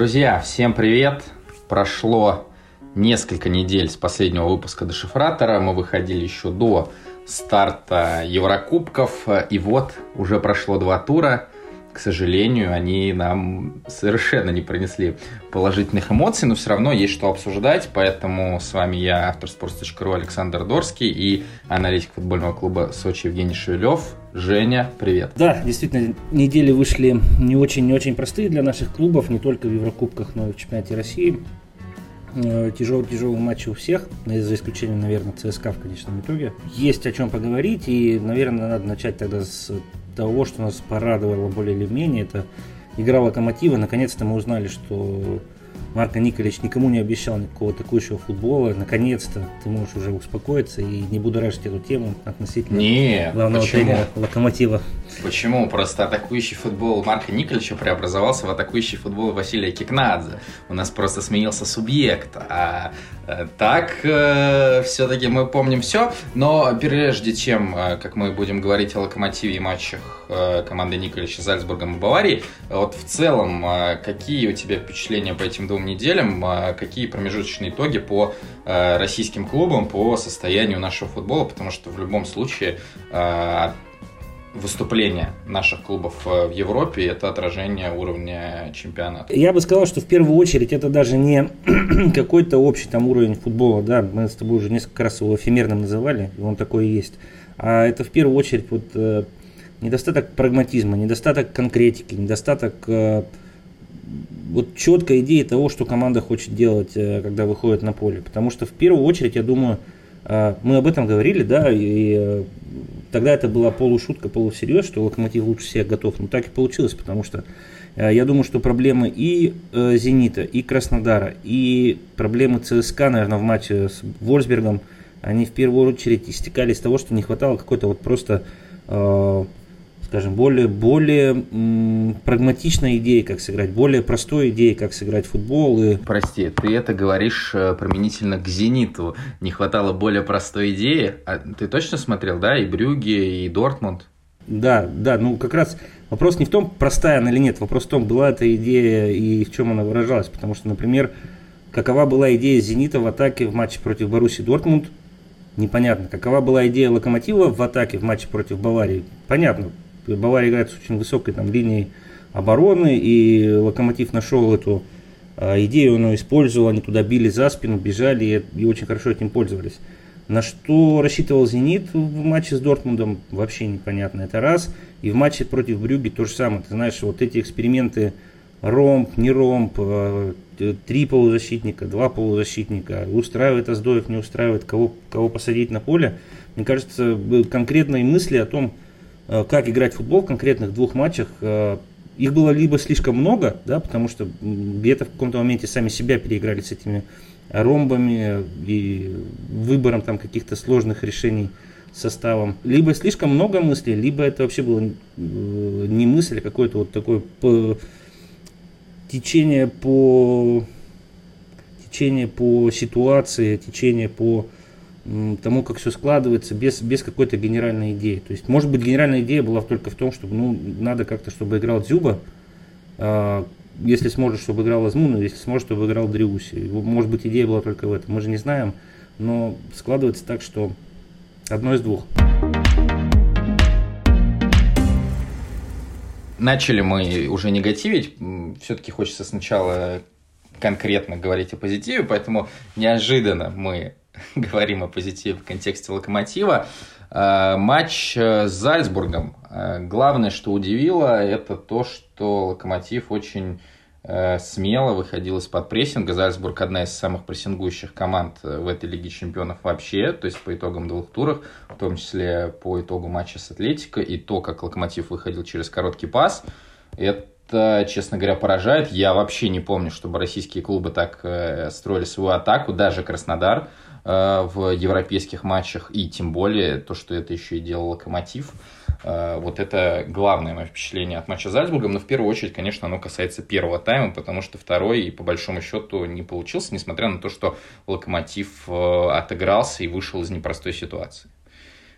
Друзья, всем привет! Прошло несколько недель с последнего выпуска Дешифратора. Мы выходили еще до старта Еврокубков. И вот уже прошло два тура к сожалению, они нам совершенно не принесли положительных эмоций, но все равно есть что обсуждать, поэтому с вами я, автор sports.ru Александр Дорский и аналитик футбольного клуба Сочи Евгений Шевелев. Женя, привет. Да, действительно, недели вышли не очень-не очень простые для наших клубов, не только в Еврокубках, но и в чемпионате России. Э, матчи у всех, за исключением, наверное, ЦСКА в конечном итоге. Есть о чем поговорить, и, наверное, надо начать тогда с того, что нас порадовало более или менее, это игра Локомотива. Наконец-то мы узнали, что Марко Николич никому не обещал никакого атакующего футбола. Наконец-то ты можешь уже успокоиться и не будоражить эту тему относительно не, главного почему? тренера Локомотива. Почему? Просто атакующий футбол Марка Николича преобразовался в атакующий футбол Василия Кикнадзе. У нас просто сменился субъект. А э, так э, все-таки мы помним все. Но прежде чем, э, как мы будем говорить о Локомотиве и матчах э, команды Николича с Зальцбургом и Баварией, вот в целом, какие у тебя впечатления по этим двум неделям? Какие промежуточные итоги по российским клубам, по состоянию нашего футбола? Потому что в любом случае э, выступления наших клубов э, в Европе, это отражение уровня чемпионата. Я бы сказал, что в первую очередь это даже не какой-то общий там уровень футбола, да, мы с тобой уже несколько раз его эфемерным называли, и он такой и есть. А это в первую очередь вот э, недостаток прагматизма, недостаток конкретики, недостаток э, вот четкой идеи того, что команда хочет делать, когда выходит на поле. Потому что в первую очередь, я думаю, мы об этом говорили, да, и Тогда это была полушутка, полусерьез, что Локомотив лучше всех готов. Но так и получилось, потому что э, я думаю, что проблемы и э, Зенита, и Краснодара, и проблемы ЦСКА, наверное, в матче с Вольсбергом, они в первую очередь истекали из того, что не хватало какой-то вот просто э, скажем, более, более м, прагматичной идеей, как сыграть, более простой идеей, как сыграть в футбол. И... Прости, ты это говоришь э, применительно к «Зениту». Не хватало более простой идеи. А ты точно смотрел, да, и Брюги, и Дортмунд? Да, да, ну как раз вопрос не в том, простая она или нет, вопрос в том, была эта идея и в чем она выражалась. Потому что, например, какова была идея «Зенита» в атаке в матче против Баруси Дортмунд, непонятно. Какова была идея «Локомотива» в атаке в матче против Баварии, понятно. Бавария играет с очень высокой там, линией обороны, и Локомотив нашел эту э, идею, он ее использовал, они туда били за спину, бежали и, и очень хорошо этим пользовались. На что рассчитывал «Зенит» в матче с Дортмундом, вообще непонятно, это раз. И в матче против Брюги то же самое. Ты знаешь, вот эти эксперименты ромб, не ромб, э, три полузащитника, два полузащитника, устраивает Аздоев, не устраивает, кого, кого посадить на поле. Мне кажется, конкретные мысли о том, Э, как играть в футбол в конкретных двух матчах. Э, их было либо слишком много, да, потому что где-то в каком-то моменте сами себя переиграли с этими ромбами и выбором там каких-то сложных решений составом. Либо слишком много мыслей, либо это вообще было э, не мысль, а какое-то вот такое по, течение по течение по ситуации, течение по тому, как все складывается, без, без какой-то генеральной идеи. То есть, может быть, генеральная идея была только в том, чтобы, ну, надо как-то, чтобы играл Дзюба, э, если сможет, чтобы играл Азмуна, если сможет, чтобы играл Дриуси. Может быть, идея была только в этом. Мы же не знаем, но складывается так, что одно из двух. Начали мы уже негативить. Все-таки хочется сначала конкретно говорить о позитиве, поэтому неожиданно мы говорим о позитиве в контексте локомотива. Э, матч э, с Зальцбургом. Э, главное, что удивило, это то, что локомотив очень смело выходил из-под прессинга. Зальцбург одна из самых прессингующих команд в этой Лиге Чемпионов вообще, то есть по итогам двух туров, в том числе по итогу матча с Атлетико, и то, как Локомотив выходил через короткий пас, это, честно говоря, поражает. Я вообще не помню, чтобы российские клубы так строили свою атаку, даже Краснодар в европейских матчах, и тем более то, что это еще и делал Локомотив. Э, вот это главное мое впечатление от матча с Зальцбургом, но в первую очередь, конечно, оно касается первого тайма, потому что второй, по большому счету, не получился, несмотря на то, что Локомотив э, отыгрался и вышел из непростой ситуации.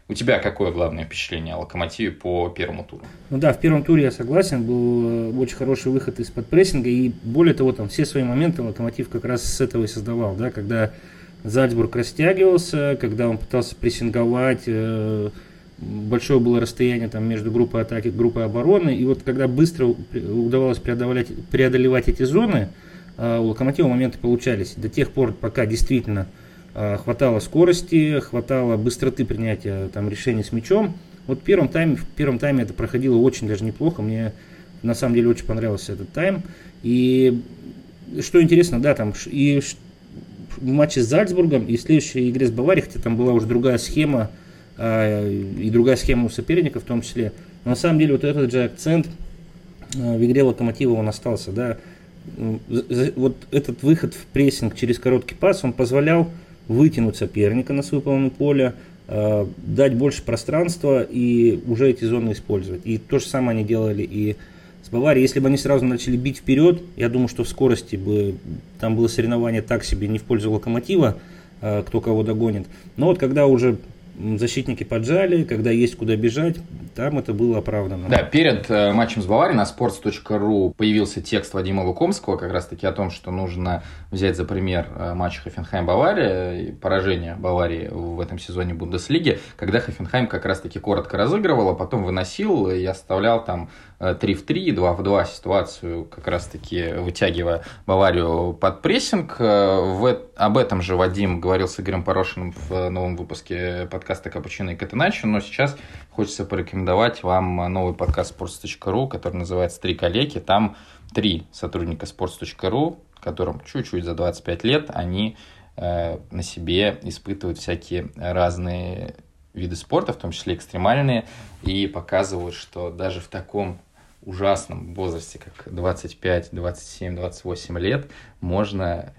У тебя какое главное впечатление о Локомотиве по первому туру? Ну да, в первом туре я согласен, был э, очень хороший выход из-под прессинга, и более того, там все свои моменты Локомотив как раз с этого и создавал, да, когда Зальцбург растягивался, когда он пытался прессинговать, э, большое было расстояние там между группой атаки и группой обороны, и вот когда быстро удавалось преодолевать, преодолевать эти зоны, э, у Локомотива моменты получались до тех пор, пока действительно э, хватало скорости, хватало быстроты принятия там, решений с мячом. Вот в первом тайме, в первом тайме это проходило очень даже неплохо, мне на самом деле очень понравился этот тайм. И что интересно, да, там и в матче с Зальцбургом и в следующей игре с Баварией, хотя там была уже другая схема, а, и другая схема у соперника в том числе. Но на самом деле вот этот же акцент а, в игре Локомотива он остался, да. Вот этот выход в прессинг через короткий пас, он позволял вытянуть соперника на свою половину поля, а, дать больше пространства и уже эти зоны использовать. И то же самое они делали и с Баварией. Если бы они сразу начали бить вперед, я думаю, что в скорости бы там было соревнование так себе не в пользу локомотива, кто кого догонит. Но вот когда уже защитники поджали, когда есть куда бежать, там это было оправдано. Да, перед э, матчем с Баварией на sports.ru появился текст Вадима Лукомского как раз таки о том, что нужно взять за пример э, матч Хофенхайм-Бавария поражение Баварии в этом сезоне Бундеслиги, когда Хофенхайм как раз таки коротко разыгрывал, а потом выносил и оставлял там 3 в 3, 2 в 2 ситуацию, как раз-таки вытягивая Баварию под прессинг. Э, в, об этом же Вадим говорил с Игорем Порошиным в новом выпуске подкаста «Капучино и Катеначо», но сейчас хочется порекомендовать вам новый подкаст sports.ru, который называется «Три коллеги». Там три сотрудника sports.ru, которым чуть-чуть за 25 лет, они э, на себе испытывают всякие разные виды спорта, в том числе экстремальные, и показывают, что даже в таком ужасном возрасте, как 25, 27, 28 лет, можно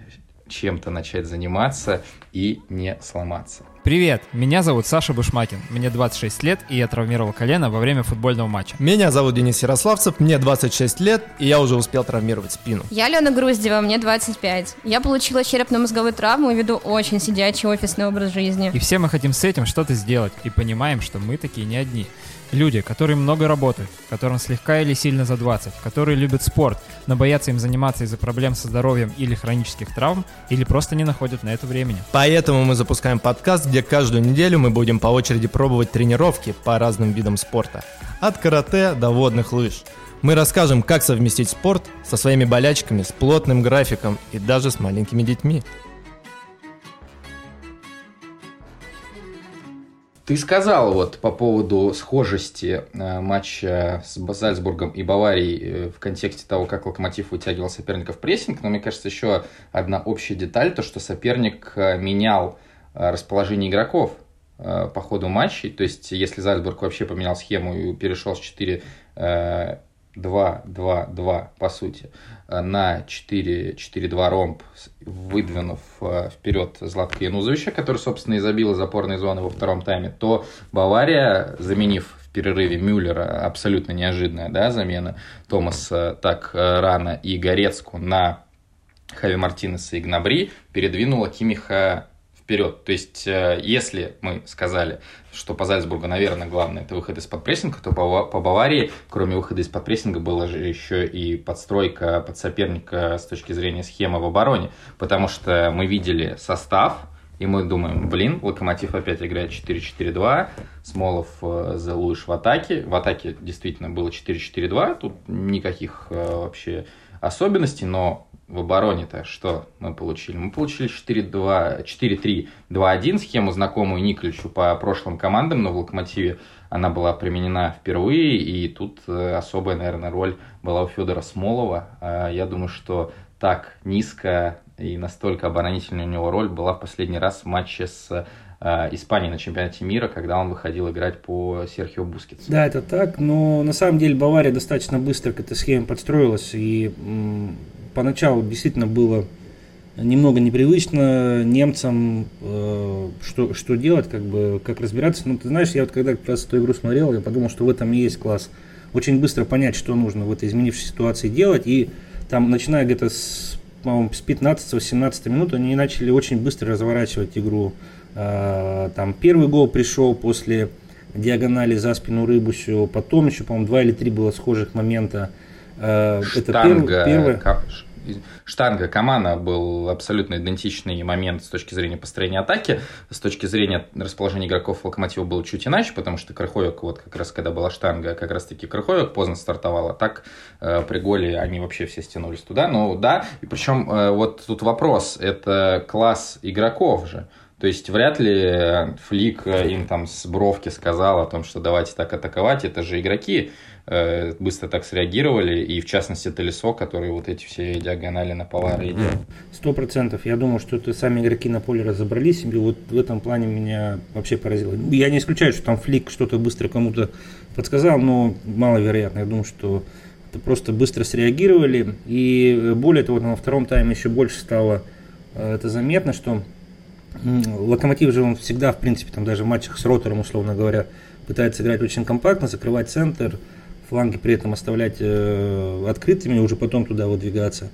чем-то начать заниматься и не сломаться. Привет, меня зовут Саша Бушмакин, мне 26 лет, и я травмировал колено во время футбольного матча. Меня зовут Денис Ярославцев, мне 26 лет, и я уже успел травмировать спину. Я Лена Груздева, мне 25. Я получила черепно-мозговую травму и веду очень сидячий офисный образ жизни. И все мы хотим с этим что-то сделать, и понимаем, что мы такие не одни. Люди, которые много работают, которым слегка или сильно за 20, которые любят спорт, но боятся им заниматься из-за проблем со здоровьем или хронических травм, или просто не находят на это времени. Поэтому мы запускаем подкаст, где каждую неделю мы будем по очереди пробовать тренировки по разным видам спорта. От карате до водных лыж. Мы расскажем, как совместить спорт со своими болячками, с плотным графиком и даже с маленькими детьми. Ты сказал вот по поводу схожести э, матча с Зальцбургом и Баварией э, в контексте того, как Локомотив вытягивал соперника в прессинг, но мне кажется, еще одна общая деталь, то, что соперник э, менял расположение игроков по ходу матчей, то есть если Зальцбург вообще поменял схему и перешел с 4 2-2-2 по сути на 4-4-2 ромб, выдвинув э, вперед Златка Янузовича, который, собственно, и забил из опорной зоны во втором тайме, то Бавария, заменив в перерыве Мюллера, абсолютно неожиданная да, замена Томаса так э, рано и Горецку на Хави Мартинеса и Гнабри, передвинула Кимиха вперед. То есть, э, если мы сказали, что по Зальцбургу, наверное, главное это выход из-под прессинга, то по, Баварии, кроме выхода из-под прессинга, была же еще и подстройка под соперника с точки зрения схемы в обороне. Потому что мы видели состав, и мы думаем, блин, Локомотив опять играет 4-4-2, Смолов, э, Зелуиш в атаке. В атаке действительно было 4-4-2, тут никаких э, вообще особенностей, но в обороне-то что мы получили? Мы получили 4-3-2-1, схему знакомую Николичу по прошлым командам, но в «Локомотиве» она была применена впервые, и тут э, особая, наверное, роль была у Федора Смолова. А я думаю, что так низко и настолько оборонительная у него роль была в последний раз в матче с Испании на чемпионате мира, когда он выходил играть по Серхио Бускетсу. Да, это так, но на самом деле Бавария достаточно быстро к этой схеме подстроилась, и поначалу действительно было немного непривычно немцам, э, что, что делать, как бы, как разбираться. Ну, ты знаешь, я вот когда как раз эту игру смотрел, я подумал, что в этом и есть класс. Очень быстро понять, что нужно в этой изменившейся ситуации делать. И там, начиная где-то с с 15-18 минут они начали очень быстро разворачивать игру. А, там первый гол пришел после диагонали за спину Рыбусю, потом еще, по-моему, два или три было схожих момента. А, это первый, первый... Штанга Камана был абсолютно идентичный момент с точки зрения построения атаки. С точки зрения расположения игроков Локомотива было чуть иначе, потому что Крыховик, вот как раз когда была штанга, как раз таки Крыховик поздно стартовал, а так э, при голе они вообще все стянулись туда. Ну да, и причем э, вот тут вопрос, это класс игроков же. То есть вряд ли Флик им там с бровки сказал о том, что давайте так атаковать, это же игроки. Э, быстро так среагировали, и в частности Телесо, который вот эти все диагонали на Повара. Сто процентов. Я думаю, что это сами игроки на поле разобрались, и вот в этом плане меня вообще поразило. Я не исключаю, что там Флик что-то быстро кому-то подсказал, но маловероятно. Я думаю, что это просто быстро среагировали, и более того, на втором тайме еще больше стало э, это заметно, что Локомотив же он всегда, в принципе, там даже в матчах с Ротором, условно говоря, пытается играть очень компактно, закрывать центр, фланги при этом оставлять э, открытыми, уже потом туда выдвигаться.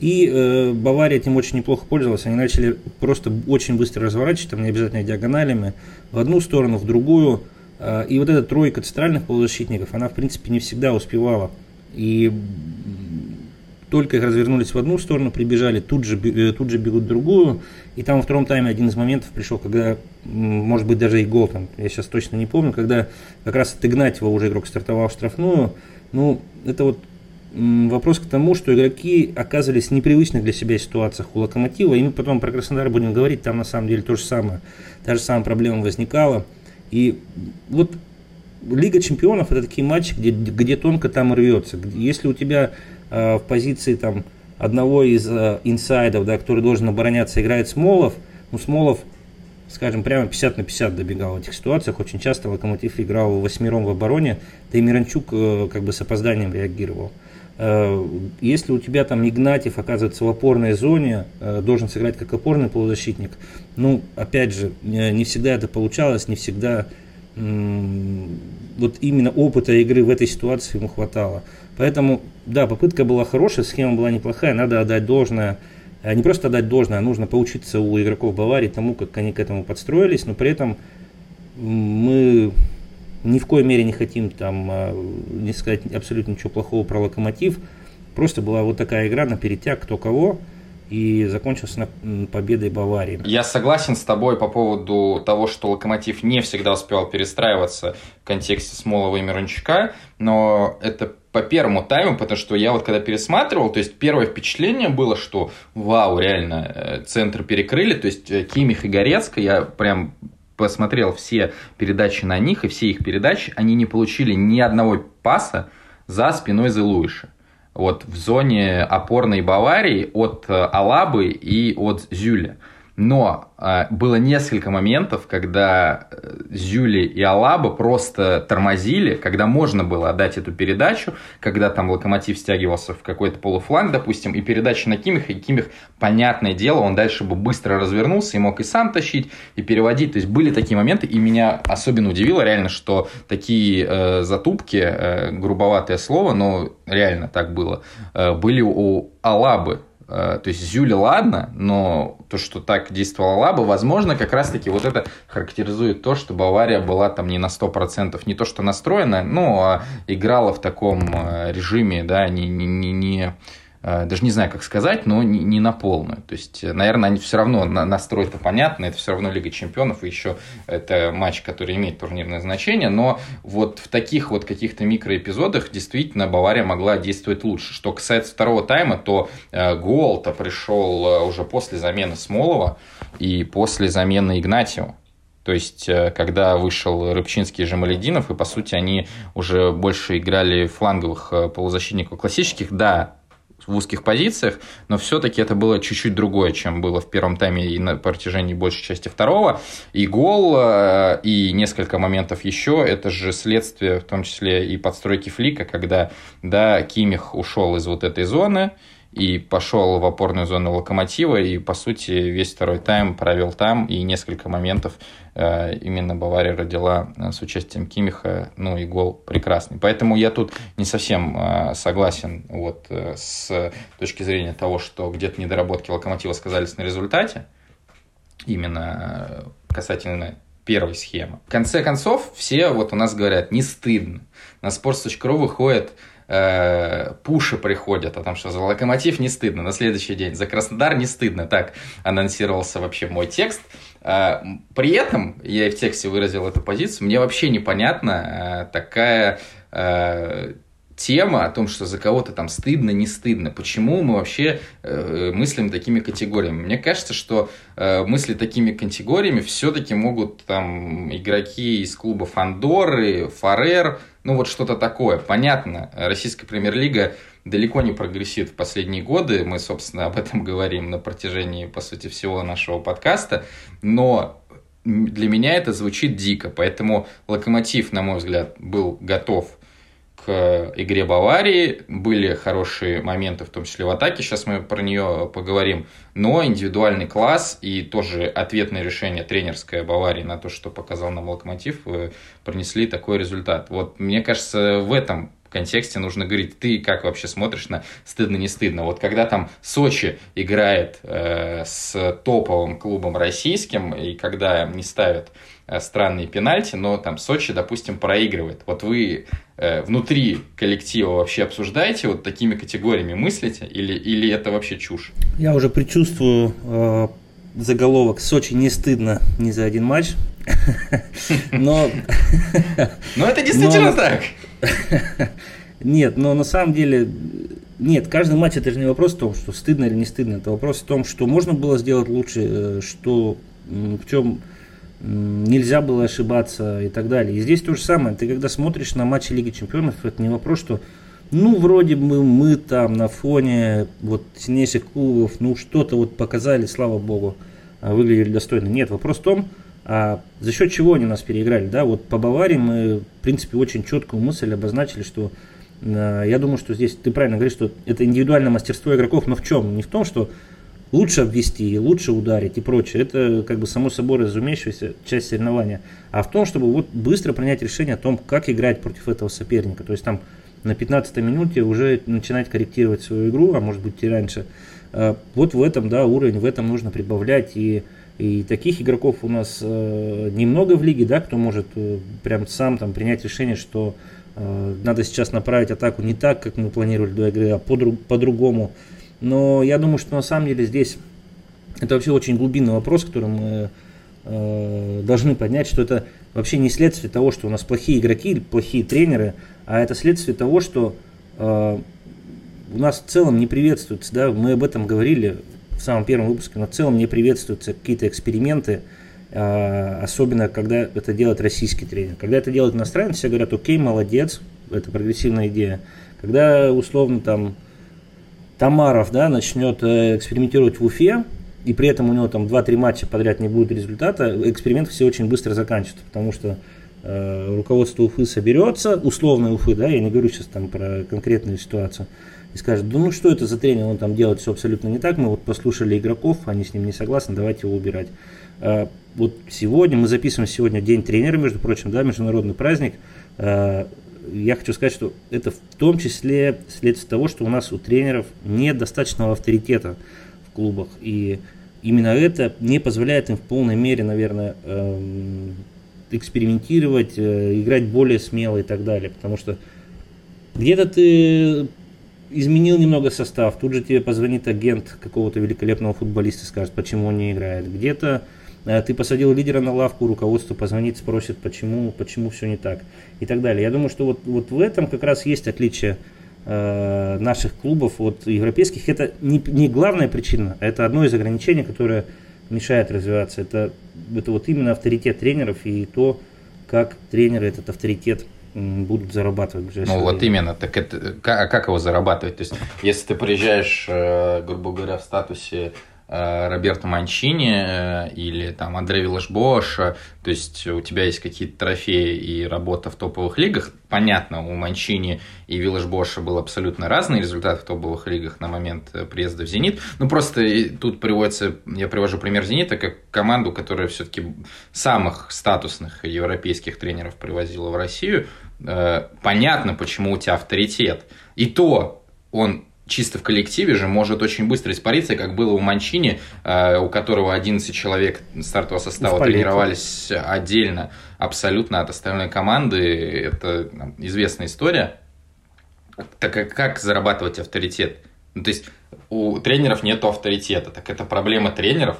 И э, Бавария этим очень неплохо пользовалась. Они начали просто очень быстро разворачивать, там не обязательно диагоналями, в одну сторону, в другую. Э, и вот эта тройка центральных полузащитников, она в принципе не всегда успевала. И только их развернулись в одну сторону, прибежали, тут же, э, тут же бегут в другую. И там во втором тайме один из моментов пришел, когда, может быть, даже и гол, там, я сейчас точно не помню, когда как раз от Игнатьева уже игрок стартовал в штрафную. Ну, это вот вопрос к тому, что игроки оказывались в непривычных для себя ситуациях у Локомотива, и мы потом про Краснодар будем говорить, там на самом деле то же самое, та же самая проблема возникала. И вот Лига чемпионов это такие матчи, где, где тонко там рвется. Если у тебя в позиции там одного из э, инсайдов, да, который должен обороняться, играет Смолов, ну, Смолов, скажем, прямо 50 на 50 добегал в этих ситуациях. Очень часто Локомотив играл восьмером в обороне, да и Миранчук э, как бы с опозданием реагировал. Э, если у тебя там Игнатьев оказывается в опорной зоне, э, должен сыграть как опорный полузащитник, ну, опять же, не всегда это получалось, не всегда вот именно опыта игры в этой ситуации ему хватало. Поэтому, да, попытка была хорошая, схема была неплохая, надо отдать должное. А не просто отдать должное, а нужно поучиться у игроков Баварии тому, как они к этому подстроились, но при этом мы ни в коей мере не хотим там а, не сказать абсолютно ничего плохого про локомотив. Просто была вот такая игра на перетяг кто кого и закончился победой Баварии. Я согласен с тобой по поводу того, что Локомотив не всегда успевал перестраиваться в контексте Смолова и Мирончука, но это по первому тайму, потому что я вот когда пересматривал, то есть первое впечатление было, что вау, реально, э, центр перекрыли, то есть э, Кимих и Горецко, я прям посмотрел все передачи на них, и все их передачи, они не получили ни одного паса за спиной Зелуиша вот в зоне опорной Баварии от э, Алабы и от Зюля. Но э, было несколько моментов, когда э, Зюли и Алаба просто тормозили, когда можно было отдать эту передачу, когда там локомотив стягивался в какой-то полуфланг, допустим, и передача на Кимих, и Кимих, понятное дело, он дальше бы быстро развернулся и мог и сам тащить, и переводить. То есть были такие моменты, и меня особенно удивило реально, что такие э, затупки, э, грубоватое слово, но реально так было, э, были у Алабы то есть Зюля ладно, но то, что так действовала Лаба, возможно, как раз-таки вот это характеризует то, что Бавария была там не на 100%, не то, что настроена, но а играла в таком э, режиме, да, не, не, не, не Э, даже не знаю, как сказать, но не, не на полную. То есть, э, наверное, они все равно настрой-то понятно, это все равно Лига Чемпионов, и еще это матч, который имеет турнирное значение, но вот в таких вот каких-то микроэпизодах действительно Бавария могла действовать лучше. Что касается второго тайма, то э, гол-то пришел уже после замены Смолова и после замены Игнатьева. То есть, когда вышел Рыбчинский и Жамалединов, и, по сути, они уже больше играли фланговых полузащитников классических, да, в узких позициях, но все-таки это было чуть-чуть другое, чем было в первом тайме и на протяжении большей части второго. И гол, э, и несколько моментов еще, это же следствие, в том числе и подстройки Флика, когда, да, Кимих ушел из вот этой зоны, и пошел в опорную зону Локомотива, и, по сути, весь второй тайм провел там, и несколько моментов э, именно Бавария родила э, с участием Кимиха, ну и гол прекрасный. Поэтому я тут не совсем э, согласен вот с точки зрения того, что где-то недоработки Локомотива сказались на результате, именно касательно первой схемы. В конце концов, все вот у нас говорят, не стыдно. На sports.ru выходит э, пуши приходят о том, что за Локомотив не стыдно на следующий день, за Краснодар не стыдно. Так анонсировался вообще мой текст. Э, при этом, я и в тексте выразил эту позицию, мне вообще непонятна э, такая э, тема о том, что за кого-то там стыдно, не стыдно. Почему мы вообще э, мыслим такими категориями? Мне кажется, что э, мысли такими категориями все-таки могут там игроки из клубов Андоры, Фарер, ну вот что-то такое. Понятно, российская премьер-лига далеко не прогрессирует в последние годы. Мы, собственно, об этом говорим на протяжении, по сути, всего нашего подкаста. Но для меня это звучит дико. Поэтому Локомотив, на мой взгляд, был готов к игре Баварии. Были хорошие моменты, в том числе в атаке, сейчас мы про нее поговорим. Но индивидуальный класс и тоже ответное решение тренерское Баварии на то, что показал нам Локомотив, э, принесли такой результат. Вот мне кажется, в этом контексте нужно говорить, ты как вообще смотришь на стыдно, не стыдно. Вот когда там Сочи играет э, с топовым клубом российским, и когда не ставят Э, странные пенальти, но там Сочи, допустим, проигрывает. Вот вы э, внутри коллектива вообще обсуждаете, вот такими категориями мыслите, или, или это вообще чушь? Я уже предчувствую э, заголовок «Сочи не стыдно ни за один матч». Но... Но это действительно так. Нет, но на самом деле нет, каждый матч это же не вопрос в том, что стыдно или не стыдно. Это вопрос в том, что можно было сделать лучше, э, что в чем нельзя было ошибаться и так далее. И здесь то же самое. Ты когда смотришь на матчи Лиги Чемпионов, это не вопрос, что ну, вроде бы мы там на фоне вот сильнейших клубов, ну, что-то вот показали, слава богу, а, выглядели достойно. Нет, вопрос в том, а за счет чего они нас переиграли, да, вот по Баварии мы, в принципе, очень четкую мысль обозначили, что э, я думаю, что здесь ты правильно говоришь, что это индивидуальное мастерство игроков, но в чем? Не в том, что лучше обвести, лучше ударить и прочее. Это как бы само собой разумеющаяся часть соревнования. А в том, чтобы вот быстро принять решение о том, как играть против этого соперника. То есть там на 15 минуте уже начинать корректировать свою игру, а может быть и раньше. А, вот в этом, да, уровень, в этом нужно прибавлять. И, и таких игроков у нас э, немного в лиге, да, кто может э, прям сам там принять решение, что э, надо сейчас направить атаку не так, как мы планировали до игры, а по-другому. По но я думаю, что на самом деле здесь это вообще очень глубинный вопрос, который мы э, должны поднять, что это вообще не следствие того, что у нас плохие игроки или плохие тренеры, а это следствие того, что э, у нас в целом не приветствуется, да, мы об этом говорили в самом первом выпуске, но в целом не приветствуются какие-то эксперименты, э, особенно когда это делает российский тренер. Когда это делает иностранец, все говорят, окей, молодец, это прогрессивная идея. Когда условно там Тамаров да, начнет э, экспериментировать в Уфе, и при этом у него там 2-3 матча подряд не будет результата, эксперимент все очень быстро заканчивается, потому что э, руководство Уфы соберется, условно Уфы, да, я не говорю сейчас там про конкретную ситуацию, и скажет, да ну что это за тренер, он там делает все абсолютно не так, мы вот послушали игроков, они с ним не согласны, давайте его убирать. Э, вот сегодня, мы записываем сегодня День тренера, между прочим, да, международный праздник, э, я хочу сказать, что это в том числе следствие того, что у нас у тренеров нет достаточного авторитета в клубах. И именно это не позволяет им в полной мере, наверное, эм, экспериментировать, э, играть более смело и так далее. Потому что где-то ты изменил немного состав, тут же тебе позвонит агент какого-то великолепного футболиста, скажет, почему он не играет. Где-то Э, ты посадил лидера на лавку, руководство позвонит, спросит, почему, почему все не так и так далее. Я думаю, что вот, вот в этом как раз есть отличие э, наших клубов от европейских. Это не, не главная причина, а это одно из ограничений, которое мешает развиваться. Это, это вот именно авторитет тренеров и то, как тренеры этот авторитет будут зарабатывать Ну время. вот именно, так это, как, а как его зарабатывать? То есть, если ты приезжаешь, э, грубо говоря, в статусе э, Роберто Манчини э, или там Андрей Виллашбош, то есть у тебя есть какие-то трофеи и работа в топовых лигах, понятно, у Манчини и Виллашбоша был абсолютно разный результат в топовых лигах на момент приезда в «Зенит», ну просто тут приводится, я привожу пример «Зенита» как команду, которая все-таки самых статусных европейских тренеров привозила в Россию, понятно, почему у тебя авторитет. И то он чисто в коллективе же может очень быстро испариться, как было у Манчини, э, у которого 11 человек стартового состава Спалетти. тренировались отдельно абсолютно от остальной команды. Это известная история. Так а как зарабатывать авторитет? Ну, то есть у тренеров нет авторитета. Так это проблема тренеров.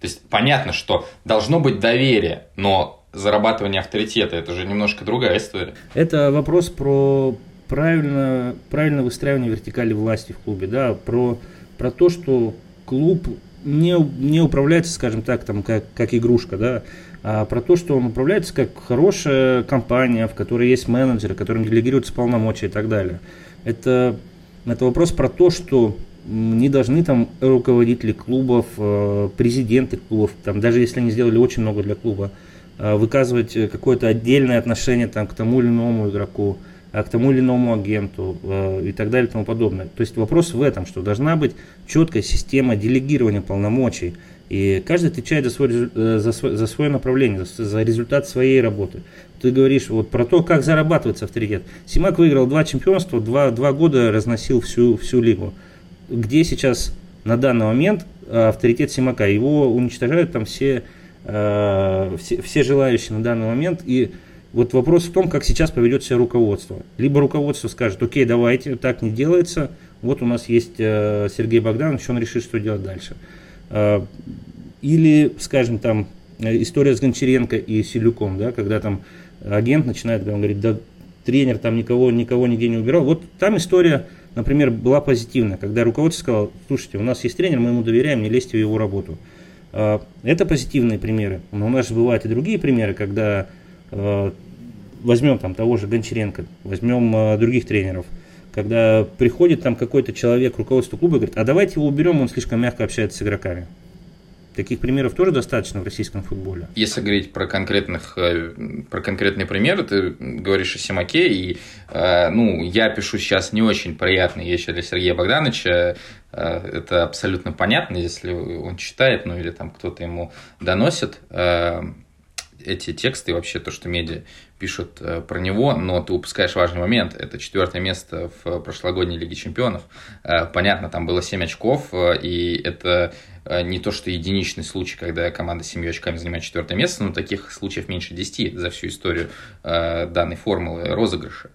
То есть понятно, что должно быть доверие, но зарабатывание авторитета это же немножко другая история. Это вопрос про правильно, правильно выстраивание вертикали власти в клубе, да, про, про то, что клуб не, не управляется, скажем так, там, как, как игрушка, да, а про то, что он управляется как хорошая компания, в которой есть менеджеры, которым делегируются полномочия и так далее. Это, это вопрос про то, что не должны там руководители клубов, э, президенты клубов, там, даже если они сделали очень много для клуба, выказывать какое-то отдельное отношение там, к тому или иному игроку. А к тому или иному агенту э, и так далее и тому подобное. То есть вопрос в этом, что должна быть четкая система делегирования полномочий. И каждый отвечает за, свой, э, за, свой, за свое направление, за, за результат своей работы. Ты говоришь вот про то, как зарабатывается авторитет. Симак выиграл два чемпионства, два, два года разносил всю, всю лигу. Где сейчас на данный момент э, авторитет Симака? Его уничтожают там все, э, все, все желающие на данный момент. И вот вопрос в том, как сейчас поведет себя руководство. Либо руководство скажет, окей, давайте, так не делается, вот у нас есть э, Сергей Богданович, он решит, что делать дальше. Э, или, скажем, там, э, история с Гончаренко и Селюком, да, когда там агент начинает, он говорит, да, тренер там никого, никого нигде не убирал. Вот там история, например, была позитивная, когда руководство сказало, слушайте, у нас есть тренер, мы ему доверяем, не лезьте в его работу. Это позитивные примеры. Но у нас же бывают и другие примеры, когда Э, возьмем там того же Гончаренко, возьмем э, других тренеров, когда приходит там какой-то человек, руководство клуба, и говорит, а давайте его уберем, он слишком мягко общается с игроками. Таких примеров тоже достаточно в российском футболе. Если говорить про конкретных, э, про конкретные примеры, ты говоришь о Симаке, и ну, я пишу сейчас не очень приятные вещи для Сергея Богдановича. Это абсолютно понятно, если он читает, ну или там кто-то ему доносит эти тексты и вообще то, что медиа пишут э, про него, но ты упускаешь важный момент. Это четвертое место в прошлогодней Лиге Чемпионов. Э, понятно, там было 7 очков, э, и это не то, что единичный случай, когда команда с 7 очками занимает четвертое место, но таких случаев меньше 10 за всю историю данной формулы розыгрыша.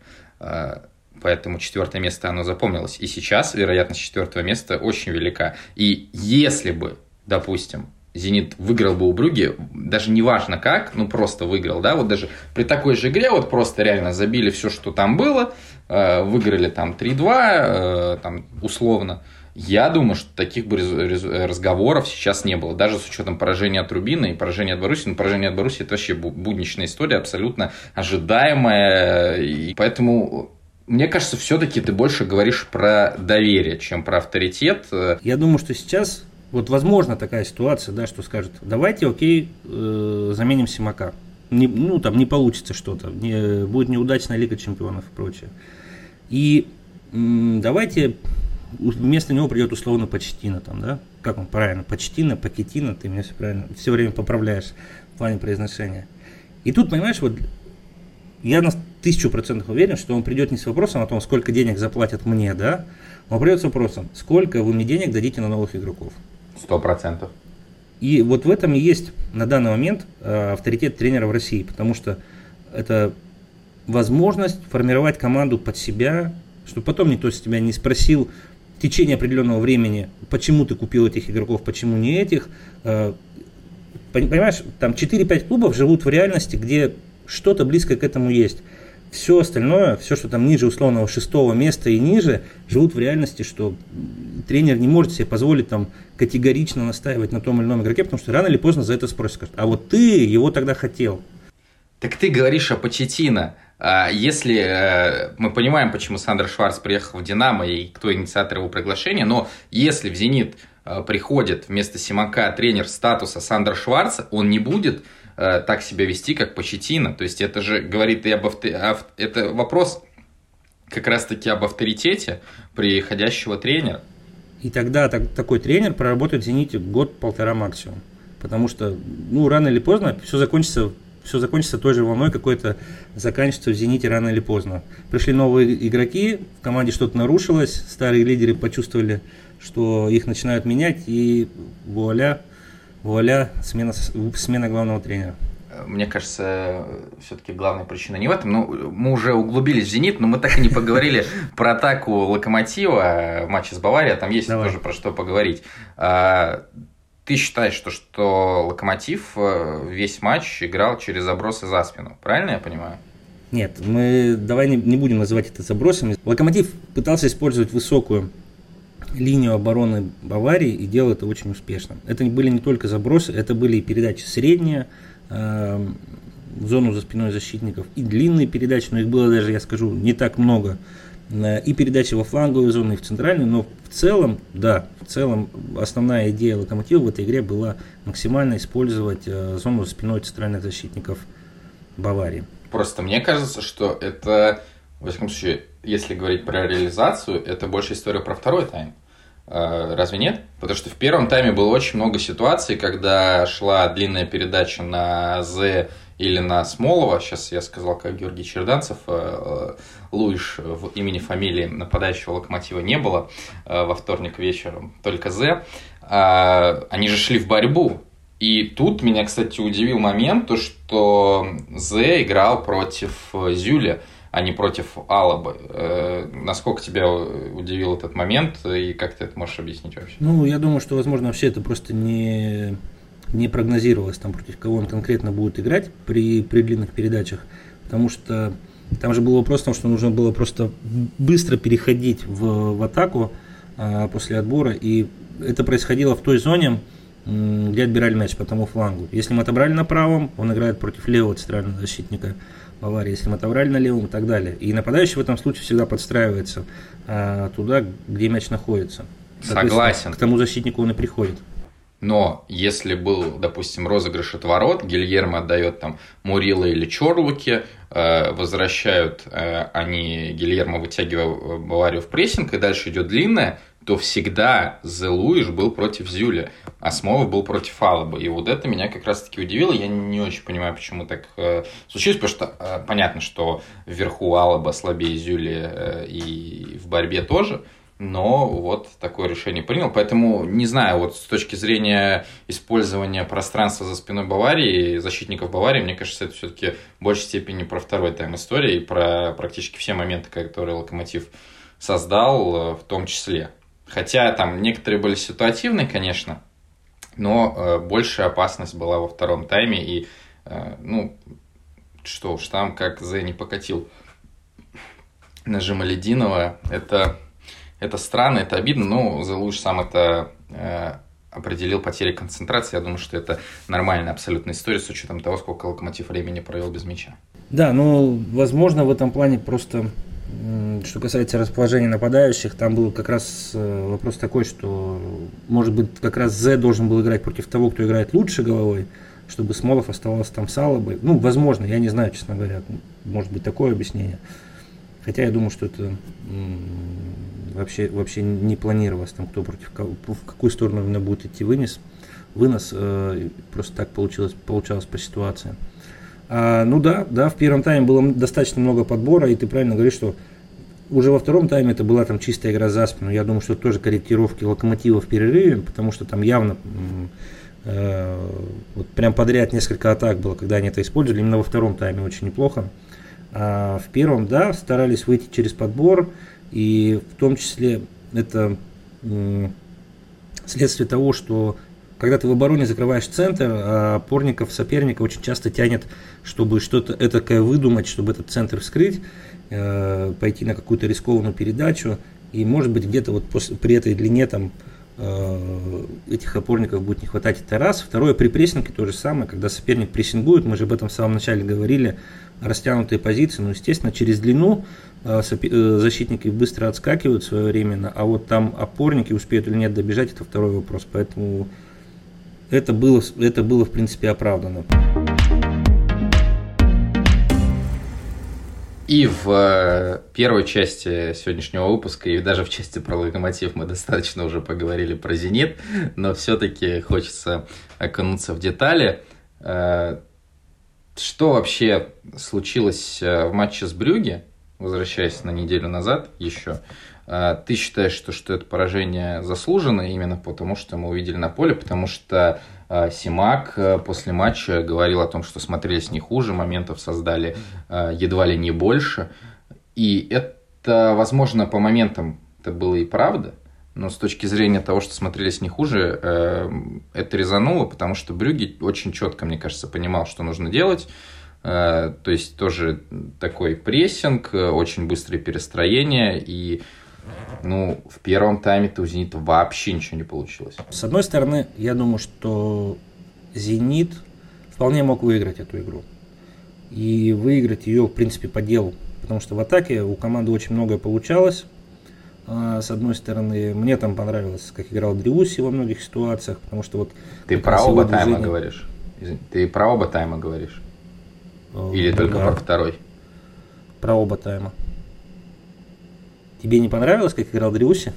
Поэтому четвертое место оно запомнилось. И сейчас вероятность четвертого места очень велика. И если бы, допустим, Зенит выиграл бы у Брюги, даже не важно как, ну просто выиграл, да, вот даже при такой же игре вот просто реально забили все, что там было, э, выиграли там 3-2, э, там условно. Я думаю, что таких бы разговоров сейчас не было, даже с учетом поражения от Рубина и поражения от Баруси. Ну, поражение от Баруси это вообще будничная история, абсолютно ожидаемая, и поэтому мне кажется, все-таки ты больше говоришь про доверие, чем про авторитет. Я думаю, что сейчас вот возможно такая ситуация, да, что скажет, давайте, окей, э, заменим Симака. Не, ну, там не получится что-то, не, будет неудачная Лига Чемпионов и прочее. И м, давайте вместо него придет условно Почтина, там, да? Как он правильно? Почтина, Пакетина, ты меня все правильно, все время поправляешь в плане произношения. И тут, понимаешь, вот я на тысячу процентов уверен, что он придет не с вопросом о том, сколько денег заплатят мне, да, он придет с вопросом, сколько вы мне денег дадите на новых игроков. Сто процентов. И вот в этом и есть на данный момент э, авторитет тренера в России, потому что это возможность формировать команду под себя, чтобы потом никто с тебя не спросил в течение определенного времени, почему ты купил этих игроков, почему не этих. Э, понимаешь, там 4-5 клубов живут в реальности, где что-то близко к этому есть. Все остальное, все, что там ниже условного шестого места и ниже, живут в реальности, что тренер не может себе позволить там категорично настаивать на том или ином игроке, потому что рано или поздно за это спросят. А вот ты его тогда хотел. Так ты говоришь о Почетино. А если э, мы понимаем, почему Сандер Шварц приехал в Динамо и кто инициатор его приглашения, но если в Зенит э, приходит вместо Симака тренер статуса Сандра Шварца, он не будет э, так себя вести, как Почетина. То есть это же говорит и об авто... это вопрос как раз-таки об авторитете приходящего тренера. И тогда так, такой тренер проработает в «Зените» год-полтора максимум. Потому что, ну, рано или поздно все закончится все закончится той же волной, какой-то заканчивается в «Зените» рано или поздно. Пришли новые игроки, в команде что-то нарушилось, старые лидеры почувствовали, что их начинают менять, и вуаля, вуаля, смена, смена главного тренера. Мне кажется, все-таки главная причина не в этом. Ну, мы уже углубились в «Зенит», но мы так и не поговорили про атаку «Локомотива» в матче с Баварией. Там есть тоже про что поговорить. А, ты считаешь, что, что Локомотив э, весь матч играл через забросы за спину, правильно я понимаю? Нет, мы давай не, не будем называть это забросами. Локомотив пытался использовать высокую линию обороны Баварии и делал это очень успешно. Это были не только забросы, это были и передачи средние, э, в зону за спиной защитников, и длинные передачи, но их было даже, я скажу, не так много и передачи во фланговую зону, и в центральную, но в целом, да, в целом основная идея Локомотива в этой игре была максимально использовать э, зону за спиной центральных защитников Баварии. Просто мне кажется, что это, в всяком случае, если говорить про реализацию, это больше история про второй тайм. Э, разве нет? Потому что в первом тайме было очень много ситуаций, когда шла длинная передача на З или на Смолова, сейчас я сказал, как Георгий Черданцев, э, э, Луиш в имени, фамилии нападающего локомотива не было э, во вторник вечером, только З. А, они же шли в борьбу. И тут меня, кстати, удивил момент, то, что З играл против Зюля, а не против Алабы. Насколько тебя удивил этот момент и как ты это можешь объяснить вообще? Ну, я думаю, что, возможно, вообще это просто не не прогнозировалось, там, против кого он конкретно будет играть при, при длинных передачах, потому что там же был вопрос в том, что нужно было просто быстро переходить в, в атаку а, после отбора, и это происходило в той зоне, где отбирали мяч по тому флангу. Если мы отобрали на правом, он играет против левого центрального защитника Баварии, если мы отобрали на левом и так далее. И нападающий в этом случае всегда подстраивается а, туда, где мяч находится. Согласен. К тому защитнику он и приходит. Но если был, допустим, розыгрыш от ворот, Гильермо отдает там Мурила или Чорлуки, э, возвращают э, они, Гильермо вытягивая Баварию в прессинг, и дальше идет длинная, то всегда Зе Луиш был против Зюля, а Смолов был против Алаба. И вот это меня как раз-таки удивило. Я не очень понимаю, почему так э, случилось, потому что э, понятно, что вверху Алаба слабее Зюли э, и в борьбе тоже – но вот такое решение принял. Поэтому не знаю, вот с точки зрения использования пространства за спиной Баварии, защитников Баварии, мне кажется, это все-таки в большей степени про второй тайм истории и про практически все моменты, которые Локомотив создал э, в том числе. Хотя там некоторые были ситуативные, конечно, но э, большая опасность была во втором тайме. И, э, ну, что уж там, как Зе не покатил нажима Лединова, это это странно, это обидно, но Зелуш сам это э, определил потери концентрации. Я думаю, что это нормальная абсолютная история с учетом того, сколько Локомотив времени провел без мяча. Да, ну, возможно, в этом плане просто, что касается расположения нападающих, там был как раз э, вопрос такой, что, может быть, как раз З должен был играть против того, кто играет лучше головой, чтобы Смолов оставался там с. Ну, возможно, я не знаю, честно говоря, может быть такое объяснение. Хотя я думаю, что это вообще, вообще не планировалось, там, кто против кого, в какую сторону именно будет идти вынес, вынос, э, просто так получилось, получалось по ситуации. А, ну да, да, в первом тайме было достаточно много подбора, и ты правильно говоришь, что уже во втором тайме это была там чистая игра за спину. Я думаю, что тоже корректировки локомотива в перерыве, потому что там явно э, вот прям подряд несколько атак было, когда они это использовали. Именно во втором тайме очень неплохо. А в первом, да, старались выйти через подбор, и в том числе это следствие того, что когда ты в обороне закрываешь центр, а опорников соперника очень часто тянет, чтобы что-то этакое выдумать, чтобы этот центр вскрыть, э, пойти на какую-то рискованную передачу. И может быть где-то вот после, при этой длине там э, этих опорников будет не хватать, это раз. Второе, при прессинге то же самое, когда соперник прессингует, мы же об этом в самом начале говорили, растянутые позиции, ну, естественно, через длину э, защитники быстро отскакивают своевременно, а вот там опорники успеют или нет добежать, это второй вопрос. Поэтому это было, это было в принципе, оправдано. И в э, первой части сегодняшнего выпуска, и даже в части про локомотив мы достаточно уже поговорили про «Зенит», но все-таки хочется окунуться в детали. Что вообще случилось э, в матче с Брюги, возвращаясь на неделю назад еще? Э, ты считаешь, что, что это поражение заслужено именно потому, что мы увидели на поле, потому что э, Симак после матча говорил о том, что смотрелись не хуже, моментов создали едва ли не больше. И это, возможно, по моментам это было и правда, но с точки зрения того, что смотрелись не хуже, э, это резануло, потому что Брюги очень четко, мне кажется, понимал, что нужно делать. Э, то есть тоже такой прессинг, э, очень быстрые перестроения и ну, в первом тайме-то у «Зенита» вообще ничего не получилось. С одной стороны, я думаю, что «Зенит» вполне мог выиграть эту игру. И выиграть ее, в принципе, по делу. Потому что в атаке у команды очень многое получалось. А, с одной стороны, мне там понравилось, как играл Дриуси во многих ситуациях, потому что вот... Ты про оба движение... тайма говоришь? Ты про оба тайма говоришь? Или да. только про второй? Про оба тайма. Тебе не понравилось, как играл Дриуси?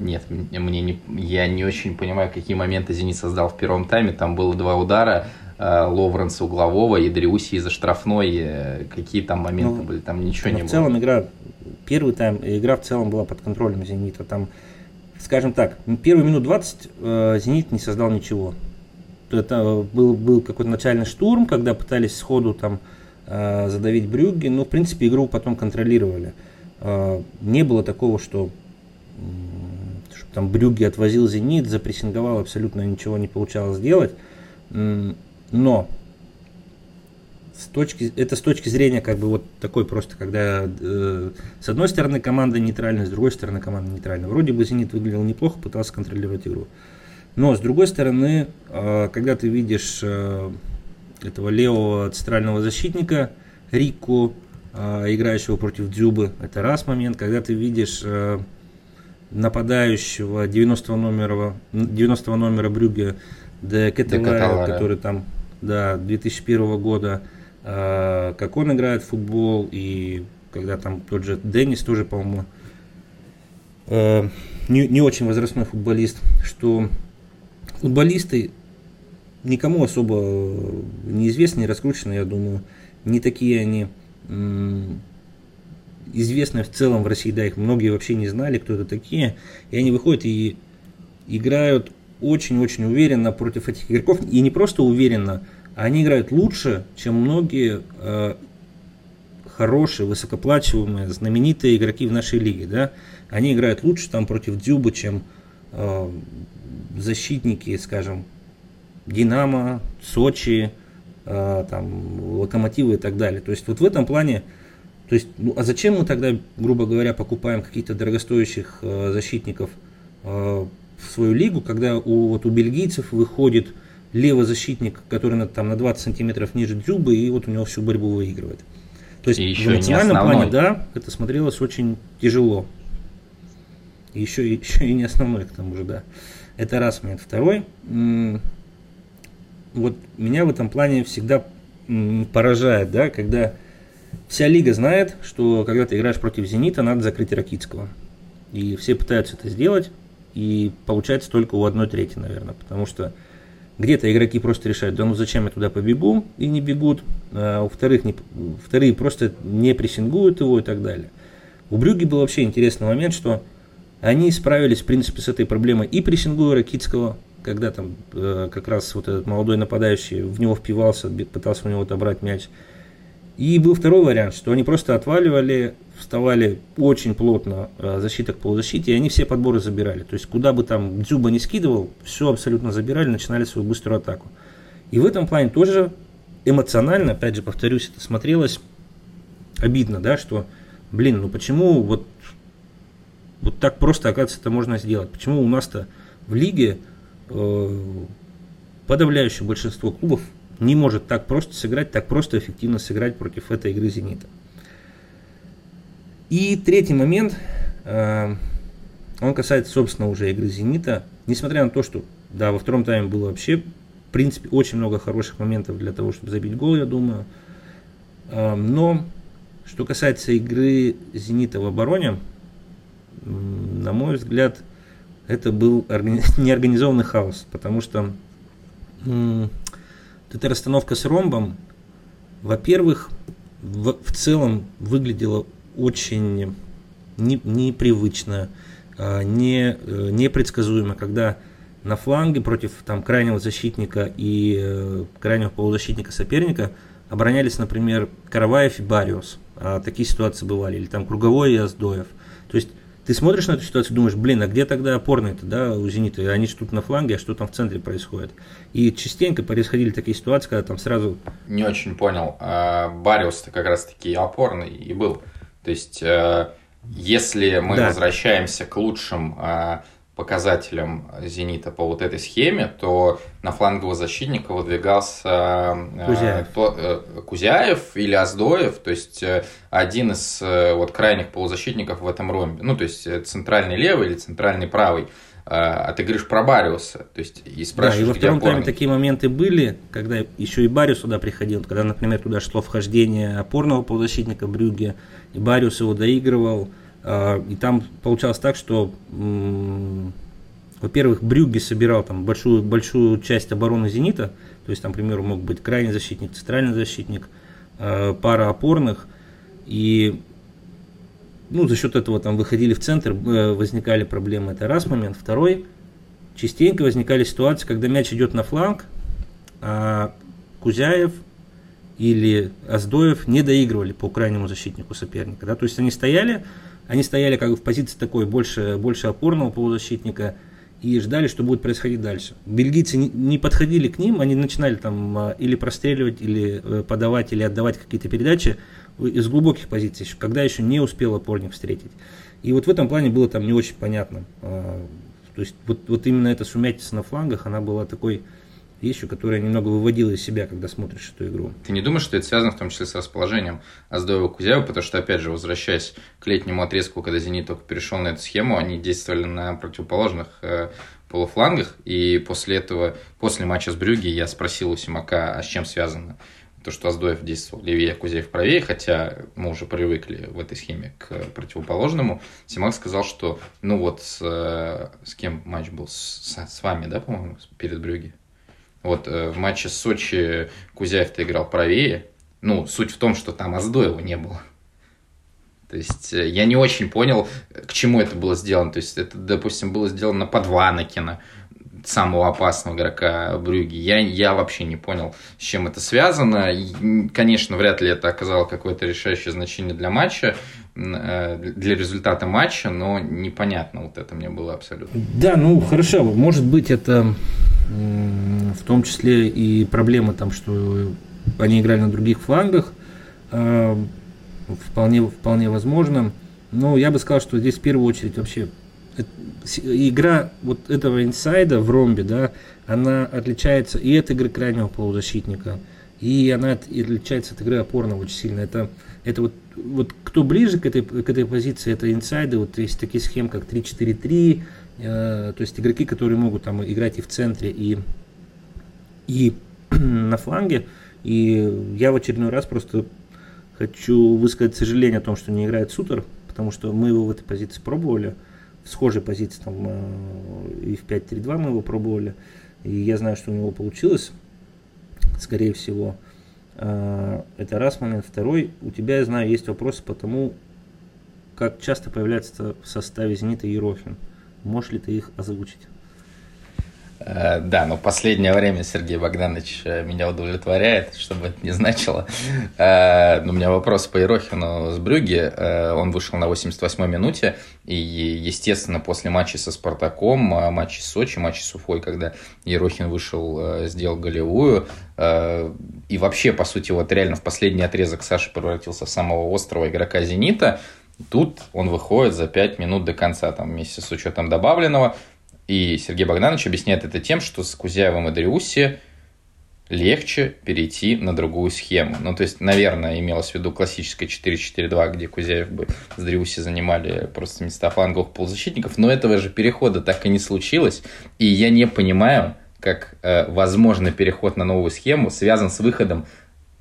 Нет, мне не, я не очень понимаю, какие моменты Зенит создал в первом тайме. Там было два удара, э, Ловренса углового и Дриуси из-за штрафной. Э, какие там моменты ну, были? Там ничего не в было. В целом игра первый тайм, игра в целом была под контролем Зенита. Там, скажем так, первые минут 20 э, Зенит не создал ничего. Это был, был какой-то начальный штурм, когда пытались сходу там э, задавить Брюгге, но в принципе игру потом контролировали. Э, не было такого, что, там Брюгге отвозил Зенит, запрессинговал, абсолютно ничего не получалось сделать. Но с точки, это с точки зрения как бы вот такой просто, когда э, с одной стороны команда нейтральная, с другой стороны команда нейтральная. Вроде бы Зенит выглядел неплохо, пытался контролировать игру. Но с другой стороны, э, когда ты видишь э, этого левого центрального защитника Рику, играющего против Дзюбы, это раз момент. Когда ты видишь э, нападающего 90 номера, 90 номера Брюге Де Кетелара, который там да, 2001 года Э, как он играет в футбол, и когда там тот же Деннис тоже, по-моему, э, не, не очень возрастной футболист, что футболисты никому особо неизвестны, не раскручены, я думаю, не такие они известны в целом в России, да, их многие вообще не знали, кто это такие, и они выходят и играют очень-очень уверенно против этих игроков, и не просто уверенно, они играют лучше, чем многие э, хорошие, высокоплачиваемые, знаменитые игроки в нашей лиге. Да? Они играют лучше там против Дюба, чем э, защитники, скажем, Динамо, Сочи, там, Локомотивы и так далее. То есть вот в этом плане, то есть, ну, а зачем мы тогда, грубо говоря, покупаем каких-то дорогостоящих э, защитников э, в свою лигу, когда у, вот у бельгийцев выходит левый защитник, который на, там на 20 сантиметров ниже Дзюбы, и вот у него всю борьбу выигрывает. То есть и в эмоциональном плане, да, это смотрелось очень тяжело. Еще, еще и не основной, к тому же, да. Это раз момент. Второй, вот меня в этом плане всегда поражает, да, когда вся лига знает, что когда ты играешь против Зенита, надо закрыть Ракитского. И все пытаются это сделать, и получается только у одной трети, наверное, потому что где-то игроки просто решают, да ну зачем я туда побегу, и не бегут. А у вторых не, вторые просто не прессингуют его и так далее. У Брюги был вообще интересный момент, что они справились, в принципе, с этой проблемой и прессингуя Ракитского, когда там э, как раз вот этот молодой нападающий в него впивался, пытался у него отобрать мяч. И был второй вариант, что они просто отваливали, вставали очень плотно э, защита к полузащите, и они все подборы забирали. То есть куда бы там Дзюба не скидывал, все абсолютно забирали, начинали свою быструю атаку. И в этом плане тоже эмоционально, опять же, повторюсь, это смотрелось обидно, да, что, блин, ну почему вот, вот так просто, оказывается, это можно сделать? Почему у нас-то в лиге подавляющее большинство клубов не может так просто сыграть, так просто эффективно сыграть против этой игры «Зенита». И третий момент, э, он касается, собственно, уже игры «Зенита». Несмотря на то, что, да, во втором тайме было вообще, в принципе, очень много хороших моментов для того, чтобы забить гол, я думаю. Э, но, что касается игры «Зенита» в обороне, на мой взгляд, это был неорганизованный хаос, потому что эта расстановка с ромбом, во-первых, в, в целом выглядела очень не, непривычно, а, не, э, непредсказуемо, когда на фланге против там, крайнего защитника и э, крайнего полузащитника соперника оборонялись, например, Караваев и Бариус. А такие ситуации бывали. Или там Круговой и Аздоев. То есть ты смотришь на эту ситуацию думаешь, блин, а где тогда опорные-то, да, у «Зенита»? Они же тут на фланге, а что там в центре происходит? И частенько происходили такие ситуации, когда там сразу... Не очень понял. А, Бариус-то как раз-таки опорный и был. То есть, э, если мы да. возвращаемся к лучшим а, показателям «Зенита» по вот этой схеме, то на флангового защитника выдвигался э, Кузяев, э, Кузяев или Аздоев, то есть э, один из вот крайних полузащитников в этом ромбе. Ну, то есть центральный левый или центральный правый. А ты говоришь про Бариуса, то есть и спрашиваешь, Да, и во втором тайме такие моменты были, когда еще и Бариус сюда приходил, когда, например, туда шло вхождение опорного полузащитника Брюге, и Бариус его доигрывал, и там получалось так, что, во-первых, Брюгге собирал там большую, большую часть обороны «Зенита», то есть там, к примеру, мог быть крайний защитник, центральный защитник, а, пара опорных, и ну, за счет этого там выходили в центр, э, возникали проблемы. Это раз момент. Второй, частенько возникали ситуации, когда мяч идет на фланг, а Кузяев или Аздоев не доигрывали по крайнему защитнику соперника. Да? То есть они стояли, они стояли как бы в позиции такой больше, больше опорного полузащитника и ждали, что будет происходить дальше. Бельгийцы не подходили к ним, они начинали там а, или простреливать, или э, подавать, или отдавать какие-то передачи из глубоких позиций, когда еще не успел опорник встретить. И вот в этом плане было там не очень понятно. А, то есть вот, вот именно эта сумятица на флангах, она была такой вещью, которая немного выводила из себя, когда смотришь эту игру. Ты не думаешь, что это связано в том числе с расположением Аздоева Кузяева, потому что, опять же, возвращаясь к летнему отрезку, когда «Зенит» только перешел на эту схему, они действовали на противоположных э, полуфлангах, и после этого, после матча с Брюги, я спросил у Симака, а с чем связано то, что Аздоев действовал левее, Кузеев правее, хотя мы уже привыкли в этой схеме к противоположному. Симак сказал, что, ну вот, с, э, с кем матч был? С, с вами, да, по-моему, перед Брюги? Вот э, в матче с Сочи Кузяев-то играл правее. Ну, суть в том, что там Аздоева не было. То есть э, я не очень понял, к чему это было сделано. То есть это, допустим, было сделано под Ванакина, самого опасного игрока Брюги. Я, я вообще не понял, с чем это связано. Конечно, вряд ли это оказало какое-то решающее значение для матча, э, для результата матча, но непонятно вот это мне было абсолютно. Да, ну хорошо, может быть это в том числе и проблема там, что они играли на других флангах, а, вполне, вполне возможно. Но я бы сказал, что здесь в первую очередь вообще игра вот этого инсайда в ромбе, да, она отличается и от игры крайнего полузащитника, и она отличается от игры опорного очень сильно. Это, это вот, вот кто ближе к этой, к этой позиции, это инсайды, вот есть такие схемы, как 3-4-3, Э, то есть игроки, которые могут там играть и в центре, и, и на фланге. И я в очередной раз просто хочу высказать сожаление о том, что не играет Сутер, потому что мы его в этой позиции пробовали, в схожей позиции, там, э, и в 5-3-2 мы его пробовали, и я знаю, что у него получилось, скорее всего. Э, это раз момент. Второй, у тебя, я знаю, есть вопросы по тому, как часто появляется в составе «Зенита» Ерохин. Можешь ли ты их озвучить? Э, да, но последнее время Сергей Богданович э, меня удовлетворяет, чтобы это не значило. Э, но у меня вопрос по Ерохину с Брюги. Он вышел на 88-й минуте, и, естественно, после матча со Спартаком, матча с Сочи, матча с Уфой, когда Ерохин вышел, сделал голевую, и вообще, по сути, вот реально в последний отрезок Саша превратился в самого острого игрока «Зенита», Тут он выходит за 5 минут до конца, там, вместе с учетом добавленного. И Сергей Богданович объясняет это тем, что с Кузяевым и Дриусси легче перейти на другую схему. Ну, то есть, наверное, имелось в виду классическое 4-4-2, где Кузяев бы с Дриуси занимали просто места фланговых полузащитников, но этого же перехода так и не случилось, и я не понимаю, как э, возможный переход на новую схему связан с выходом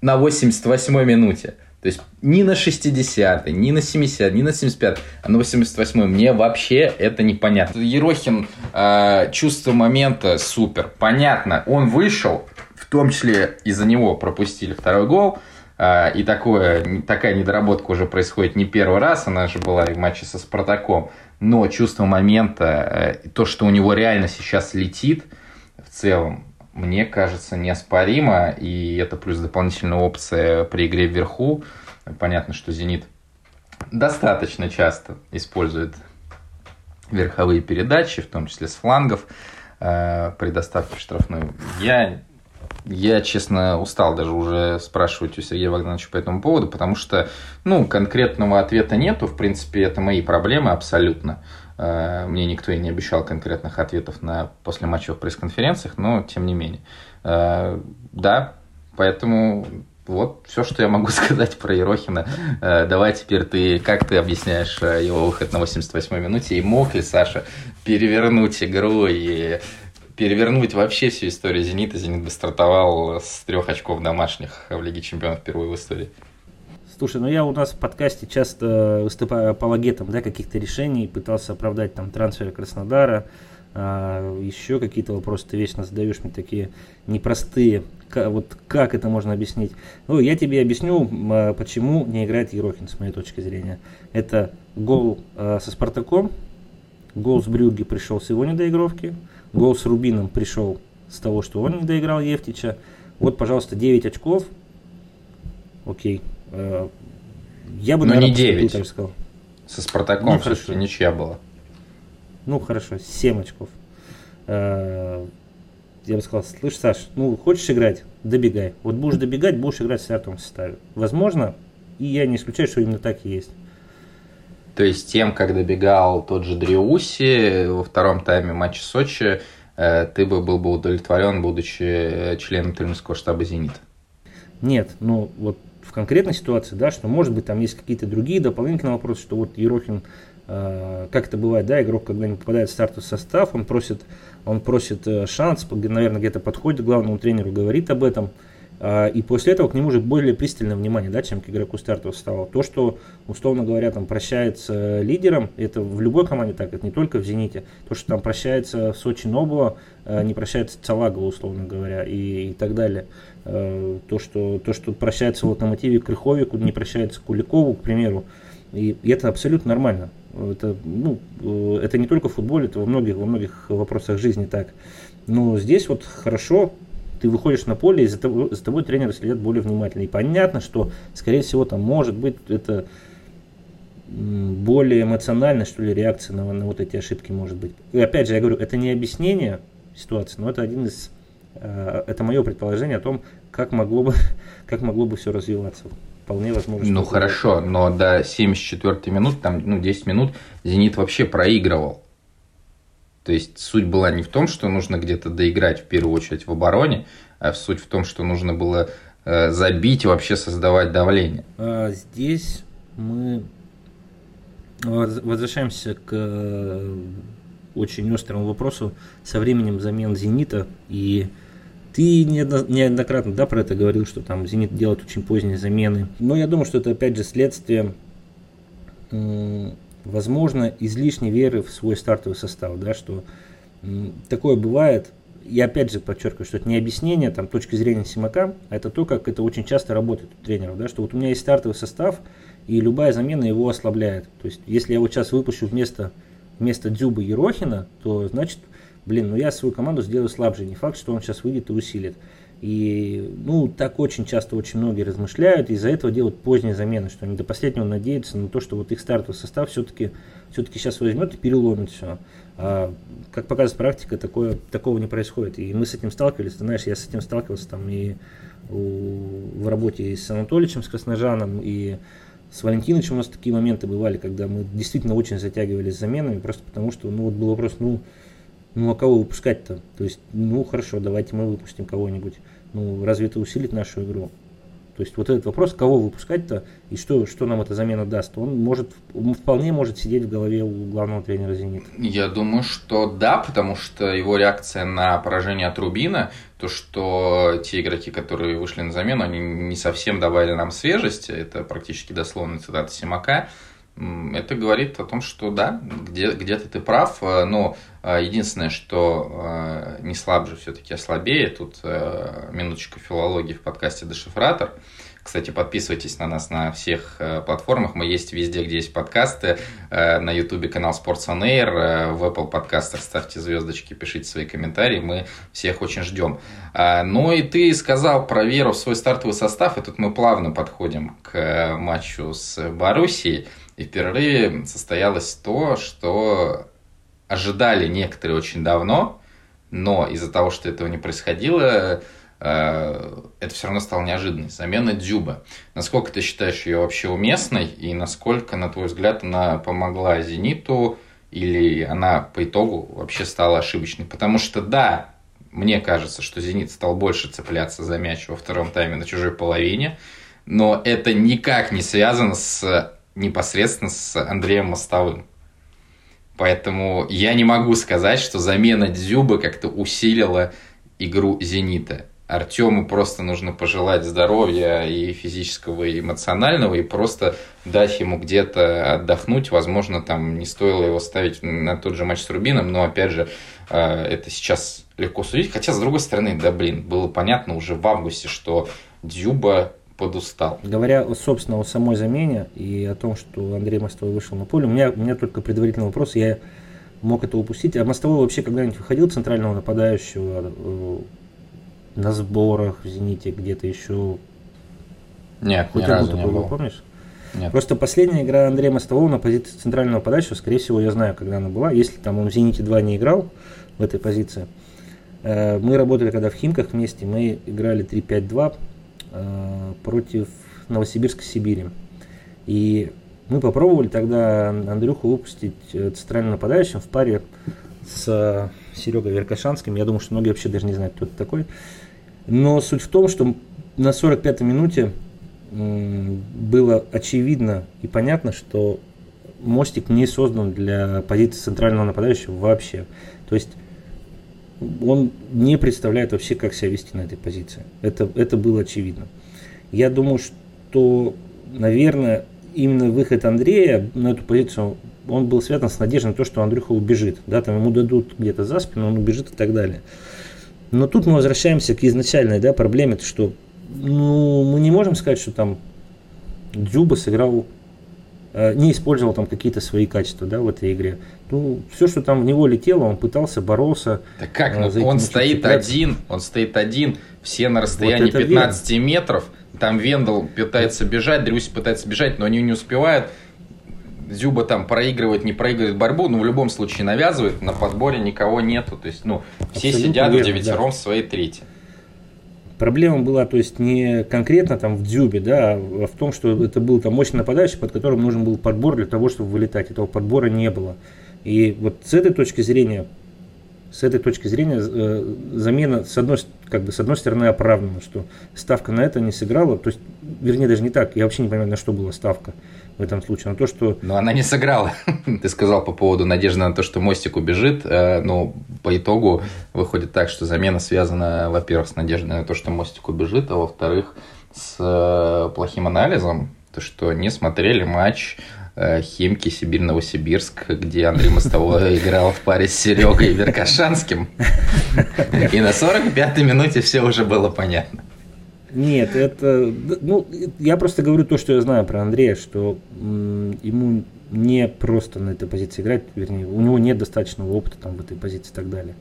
на 88-й минуте. То есть ни на 60-й, ни на 70 ни на 75 а на 88-й мне вообще это непонятно. Ерохин, э, чувство момента супер. Понятно, он вышел, в том числе из-за него пропустили второй гол. А, и такое, такая недоработка уже происходит не первый раз, она же была и в матче со Спартаком. Но чувство момента, э, то, что у него реально сейчас летит в целом, мне кажется, неоспоримо. И это плюс дополнительная опция при игре вверху. Понятно, что «Зенит» достаточно часто использует верховые передачи, в том числе с флангов, э, при доставке в штрафную. Я я, честно, устал даже уже спрашивать у Сергея Богдановича по этому поводу, потому что, ну, конкретного ответа нету. В принципе, это мои проблемы абсолютно. Э, мне никто и не обещал конкретных ответов на послематчевых пресс-конференциях, но тем не менее. Э, да, поэтому вот все, что я могу сказать про Ерохина. Э, давай теперь ты, как ты объясняешь его выход на 88-й минуте, и мог ли Саша перевернуть игру и перевернуть вообще всю историю «Зенита». «Зенит» бы стартовал с трех очков домашних в Лиге Чемпионов впервые в истории. Слушай, ну я у нас в подкасте часто выступаю апологетом да, каких-то решений, пытался оправдать там трансфер Краснодара, а, еще какие-то вопросы ты вечно задаешь мне такие непростые. К, вот как это можно объяснить? Ну, я тебе объясню, а, почему не играет Ерохин, с моей точки зрения. Это гол а, со Спартаком, гол с Брюги пришел с его недоигровки, Гол с Рубином пришел с того, что он не доиграл Евтича. Вот, пожалуйста, 9 очков. Окей. Э, я бы, ну, наверное, не 9. так сказал. Со Спартаком ну, хорошо. ничья была. Ну, хорошо, 7 очков. Э, я бы сказал, слышь, Саш, ну, хочешь играть? Добегай. Вот будешь добегать, будешь играть в стартовом составе. Возможно, и я не исключаю, что именно так и есть. То есть тем, как добегал тот же Дриуси во втором тайме матча Сочи, э, ты бы был бы удовлетворен, будучи членом тренерского штаба «Зенит»? Нет, ну вот в конкретной ситуации, да, что может быть там есть какие-то другие дополнительные вопросы, что вот Ерохин, э, как это бывает, да, игрок, когда не попадает в стартовый состав, он просит, он просит э, шанс, наверное, где-то подходит к главному тренеру, говорит об этом, а, и после этого к нему уже более пристальное внимание, да, чем к игроку стартового стало. То, что, условно говоря, там прощается лидером, это в любой команде так, это не только в «Зените». То, что там прощается в Сочи Нобова, а, не прощается Цагова, условно говоря, и, и так далее. А, то что, то, что прощается в «Локомотиве» Крыховику, не прощается Куликову, к примеру. И, и это абсолютно нормально. Это, ну, э, это не только в футболе, это во многих, во многих вопросах жизни так. Но здесь вот хорошо, ты выходишь на поле, и за тобой, за тобой тренеры следят более внимательно. И понятно, что, скорее всего, там может быть это более эмоциональная, что ли, реакция на, на вот эти ошибки может быть. И опять же, я говорю, это не объяснение ситуации, но это один из, э, это мое предположение о том, как могло бы, как могло бы все развиваться. Вполне возможно. Ну хорошо, но до 74 минуты, там, ну, 10 минут Зенит вообще проигрывал. То есть суть была не в том, что нужно где-то доиграть в первую очередь в обороне, а суть в том, что нужно было э, забить и вообще создавать давление. А здесь мы возвращаемся к э, очень острому вопросу со временем замен «Зенита». И ты неоднократно да, про это говорил, что там «Зенит» делает очень поздние замены. Но я думаю, что это опять же следствие возможно, излишней веры в свой стартовый состав, да, что такое бывает. И опять же подчеркиваю, что это не объяснение там, точки зрения Симака, а это то, как это очень часто работает у тренеров, да, что вот у меня есть стартовый состав, и любая замена его ослабляет. То есть, если я вот сейчас выпущу вместо, вместо Дзюба Ерохина, то значит, блин, ну я свою команду сделаю слабже. Не факт, что он сейчас выйдет и усилит. И, ну, так очень часто очень многие размышляют, и из-за этого делают поздние замены, что они до последнего надеются на то, что вот их стартовый состав все-таки все-таки сейчас возьмет и переломит все. А, как показывает практика, такое, такого не происходит. И мы с этим сталкивались, ты знаешь, я с этим сталкивался там и у, в работе и с Анатольевичем, с Красножаном, и с Валентиновичем у нас такие моменты бывали, когда мы действительно очень затягивались с заменами, просто потому что, ну, вот был вопрос, ну, ну а кого выпускать-то? То есть, ну хорошо, давайте мы выпустим кого-нибудь. Ну, разве это усилит нашу игру? То есть вот этот вопрос, кого выпускать-то и что, что нам эта замена даст, он может, он вполне может сидеть в голове у главного тренера «Зенит». Я думаю, что да, потому что его реакция на поражение от Рубина, то, что те игроки, которые вышли на замену, они не совсем давали нам свежесть, это практически дословно цитата Симака, это говорит о том, что да, где, где-то ты прав, э, но э, единственное, что э, не слаб же все-таки, а слабее, тут минуточка филологии в подкасте «Дешифратор», кстати, подписывайтесь на нас на всех платформах. Мы есть везде, где есть подкасты. На Ютубе канал Sports on Air, в Apple подкастах ставьте звездочки, пишите свои комментарии. Мы всех очень ждем. Э, ну и ты сказал про веру в свой стартовый состав, и тут мы плавно подходим к матчу с Боруссией. И в перерыве состоялось то, что ожидали некоторые очень давно, но из-за того, что этого не происходило, э, это все равно стало неожиданной. Замена Дзюба. Насколько ты считаешь ее вообще уместной, и насколько, на твой взгляд, она помогла «Зениту», или она по итогу вообще стала ошибочной? Потому что, да, мне кажется, что «Зенит» стал больше цепляться за мяч во втором тайме на чужой половине, но это никак не связано с непосредственно с Андреем Мостовым. Поэтому я не могу сказать, что замена Дзюбы как-то усилила игру «Зенита». Артему просто нужно пожелать здоровья и физического, и эмоционального, и просто дать ему где-то отдохнуть. Возможно, там не стоило его ставить на тот же матч с Рубином, но, опять же, э, это сейчас легко судить. Хотя, с другой стороны, да, блин, было понятно уже в августе, что Дюба подустал. Говоря, собственно, о самой замене и о том, что Андрей Мостовой вышел на поле, у меня, у меня только предварительный вопрос, я мог это упустить. А Мостовой вообще когда-нибудь выходил центрального нападающего э, на сборах в «Зените», где-то еще? Нет, Хоть ни разу не был. помнишь? Нет. Просто последняя игра Андрея Мостового на позиции центрального нападающего, скорее всего, я знаю, когда она была. Если там он в «Зените 2» не играл в этой позиции. Э, мы работали когда в Химках вместе, мы играли 3-5-2, Э, против Новосибирска Сибири. И мы попробовали тогда Андрюху выпустить э, центральным нападающим в паре с Серегой Веркашанским. Я думаю, что многие вообще даже не знают, кто это такой. Но суть в том, что на 45-й минуте было очевидно и понятно, что мостик не создан для позиции центрального нападающего вообще. То есть он не представляет вообще, как себя вести на этой позиции. Это, это было очевидно. Я думаю, что, наверное, именно выход Андрея на эту позицию, он был связан с надеждой на то, что Андрюха убежит. Да, там ему дадут где-то за спину, он убежит и так далее. Но тут мы возвращаемся к изначальной да, проблеме, что ну, мы не можем сказать, что там Дзюба сыграл не использовал там какие-то свои качества да, в этой игре. Ну, все, что там в него летело, он пытался, бороться. Так как? Э, ну, он стоит цепляться. один, он стоит один, все на расстоянии вот 15 верно. метров. Там Вендел пытается бежать, Дрюсь пытается бежать, но они не успевают. Зюба там проигрывает, не проигрывает борьбу, но в любом случае навязывает, на подборе никого нету. То есть, ну, все Абсолютно сидят верно, девятером да. в своей трети. Проблема была, то есть, не конкретно там в Дзюбе, да, а в том, что это был там мощный нападающий, под которым нужен был подбор для того, чтобы вылетать. Этого подбора не было. И вот с этой точки зрения, с этой точки зрения э, замена с одной, как бы, с одной стороны оправдана, что ставка на это не сыграла, то есть, вернее, даже не так, я вообще не понимаю, на что была ставка в этом случае, на то, что... Но она не сыграла. Ты сказал по поводу надежды на то, что Мостик убежит, э, но по итогу выходит так, что замена связана, во-первых, с надеждой на то, что Мостик убежит, а во-вторых, с э, плохим анализом, то, что не смотрели матч э, Химки Сибирь-Новосибирск, где Андрей Мостовой играл в паре с Серегой Веркашанским. И на 45-й минуте все уже было понятно. Нет, это, ну, я просто говорю то, что я знаю про Андрея, что ему не просто на этой позиции играть, вернее, у него нет достаточного опыта там в этой позиции и так далее.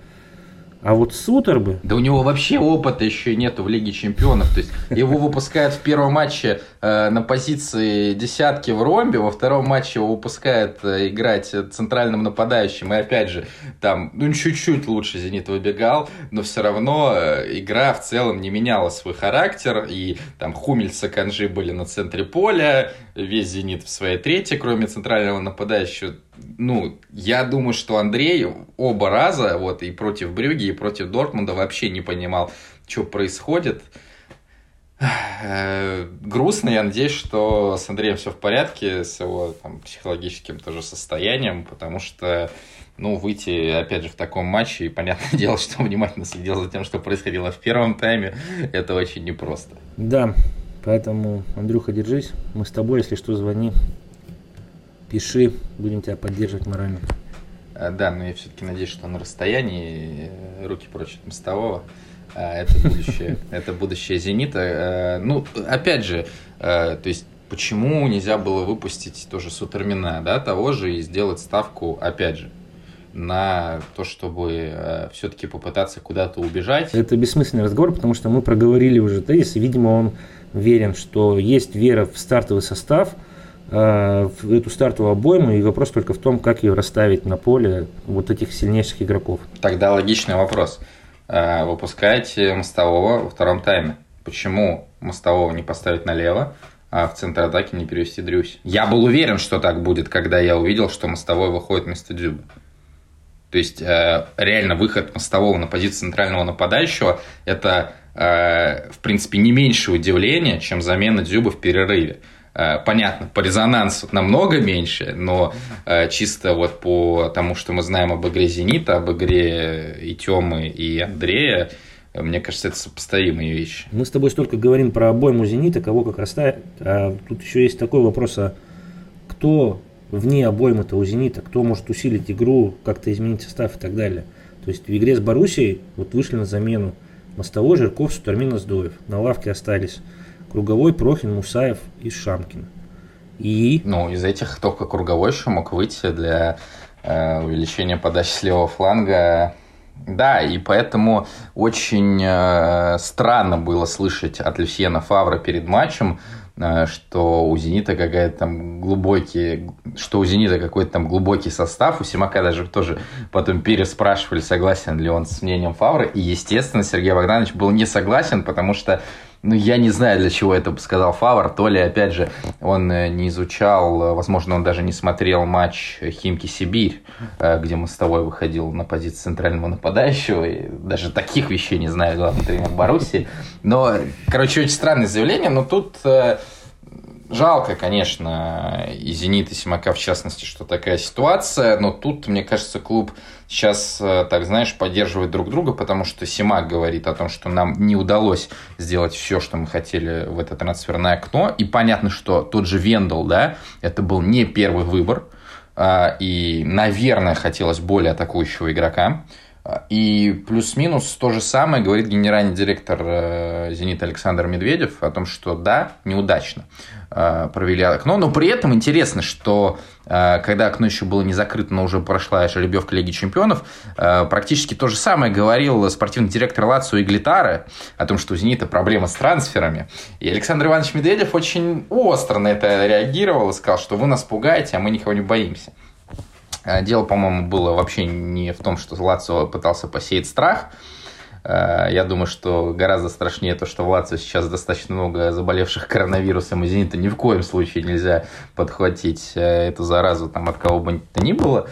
А вот Сутербы... Да у него вообще опыта еще нету в Лиге Чемпионов. То есть его выпускают в первом матче э, на позиции десятки в ромбе, во втором матче его выпускают э, играть центральным нападающим. И опять же, там, ну, чуть-чуть лучше Зенит выбегал, но все равно э, игра в целом не меняла свой характер. И там Хумельса, Канжи были на центре поля, весь Зенит в своей третьей, кроме центрального нападающего. Ну, я думаю, что Андрей оба раза, вот и против Брюги, и против Дортмунда вообще не понимал, что происходит. Э, грустно, я надеюсь, что с Андреем все в порядке, с его там, психологическим тоже состоянием, потому что ну, выйти, опять же, в таком матче, и понятное дело, что внимательно следил за тем, что происходило в первом тайме, это очень непросто. Да, поэтому, Андрюха, держись, мы с тобой, если что, звони, пиши, будем тебя поддерживать морально. А, да, но я все-таки надеюсь, что на расстоянии э, руки прочь от мостового. А, это будущее, это будущее Зенита. Э, ну, опять же, э, то есть почему нельзя было выпустить тоже Сутермина, да, того же и сделать ставку, опять же, на то, чтобы все-таки попытаться куда-то убежать. Это бессмысленный разговор, потому что мы проговорили уже тезис, и, видимо, он верен, что есть вера в стартовый состав – Э, в эту стартовую обойму, и вопрос только в том, как ее расставить на поле вот этих сильнейших игроков. Тогда логичный вопрос. Э, выпускаете Мостового во втором тайме. Почему Мостового не поставить налево, а в центр атаки не перевести Дрюсь? Я был уверен, что так будет, когда я увидел, что Мостовой выходит вместо Дзюба. То есть э, реально выход Мостового на позицию центрального нападающего – это, в принципе, не меньше удивления, чем замена Дзюба в перерыве. Э, понятно, по резонансу намного меньше, но э, чисто вот по тому, что мы знаем об игре «Зенита», об игре и Тёмы, и Андрея, мне кажется, это сопоставимые вещи. Мы с тобой столько говорим про обойму «Зенита», кого как расставить, а тут еще есть такой вопрос, а кто вне обоймы-то у «Зенита», кто может усилить игру, как-то изменить состав и так далее. То есть в игре с Боруссией вот вышли на замену Мостовой, Жирков, Сутармин, Аздоев. На лавке остались Круговой, Прохин, Мусаев и Шамкин. И... Ну, из этих только Круговой еще мог выйти для э, увеличения подачи с левого фланга. Да, и поэтому очень э, странно было слышать от Люсьена Фавра перед матчем, э, что у «Зенита» какая-то там глубокий, что у «Зенита» какой-то там глубокий состав. У Симака даже тоже потом переспрашивали, согласен ли он с мнением Фавра. И, естественно, Сергей Богданович был не согласен, потому что ну, я не знаю, для чего это сказал Фавор. То ли, опять же, он э, не изучал, э, возможно, он даже не смотрел матч Химки-Сибирь, э, где Мостовой выходил на позицию центрального нападающего. И даже таких вещей не знаю, главный тренер Баруси. Но, короче, очень странное заявление, но тут Жалко, конечно, и «Зенит», и «Симака» в частности, что такая ситуация, но тут, мне кажется, клуб сейчас, э, так знаешь, поддерживает друг друга, потому что «Симак» говорит о том, что нам не удалось сделать все, что мы хотели в это трансферное окно, и понятно, что тот же Вендел, да, это был не первый выбор, а, и, наверное, хотелось более атакующего игрока, и плюс-минус то же самое говорит генеральный директор э, «Зенита» Александр Медведев о том, что да, неудачно э, провели окно, но при этом интересно, что э, когда окно еще было не закрыто, но уже прошла жеребьевка Лиги Чемпионов, практически то же самое говорил спортивный директор Лацио и Глитара о том, что у «Зенита» проблема с трансферами. И Александр Иванович Медведев очень остро на это реагировал и сказал, что вы нас пугаете, а мы никого не боимся. Э, дело, по-моему, было вообще не в том, что Лацио пытался посеять страх. Э, я думаю, что гораздо страшнее то, что в Лацио сейчас достаточно много заболевших коронавирусом, и «Зенита» ни в коем случае нельзя подхватить э, эту заразу там, от кого бы то ни было.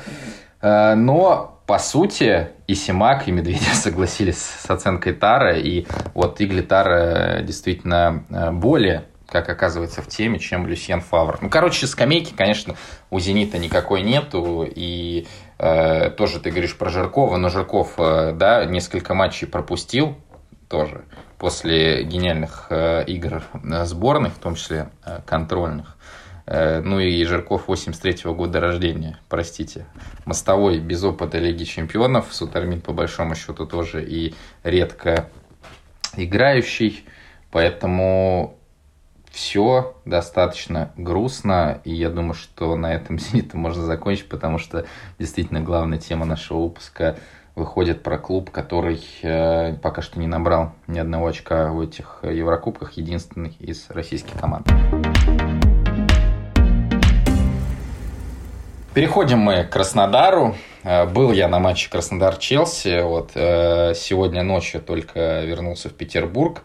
Но, по сути, и Симак, и Медведев согласились с оценкой Тара, и вот Игли Тара действительно более как оказывается, в теме, чем Люсьен Фавр. Ну, короче, скамейки, конечно, у «Зенита» никакой нету, и э, тоже ты говоришь про Жиркова, но Жирков, э, да, несколько матчей пропустил тоже после гениальных э, игр сборных, в том числе э, контрольных. Э, ну и Жирков 83-го года рождения, простите. Мостовой без опыта Лиги Чемпионов, Сутармин по большому счету тоже и редко играющий, поэтому все достаточно грустно, и я думаю, что на этом «Зенитом» можно закончить, потому что действительно главная тема нашего выпуска выходит про клуб, который э, пока что не набрал ни одного очка в этих Еврокубках, единственный из российских команд. Переходим мы к Краснодару. Э, был я на матче Краснодар-Челси. Вот э, сегодня ночью только вернулся в Петербург.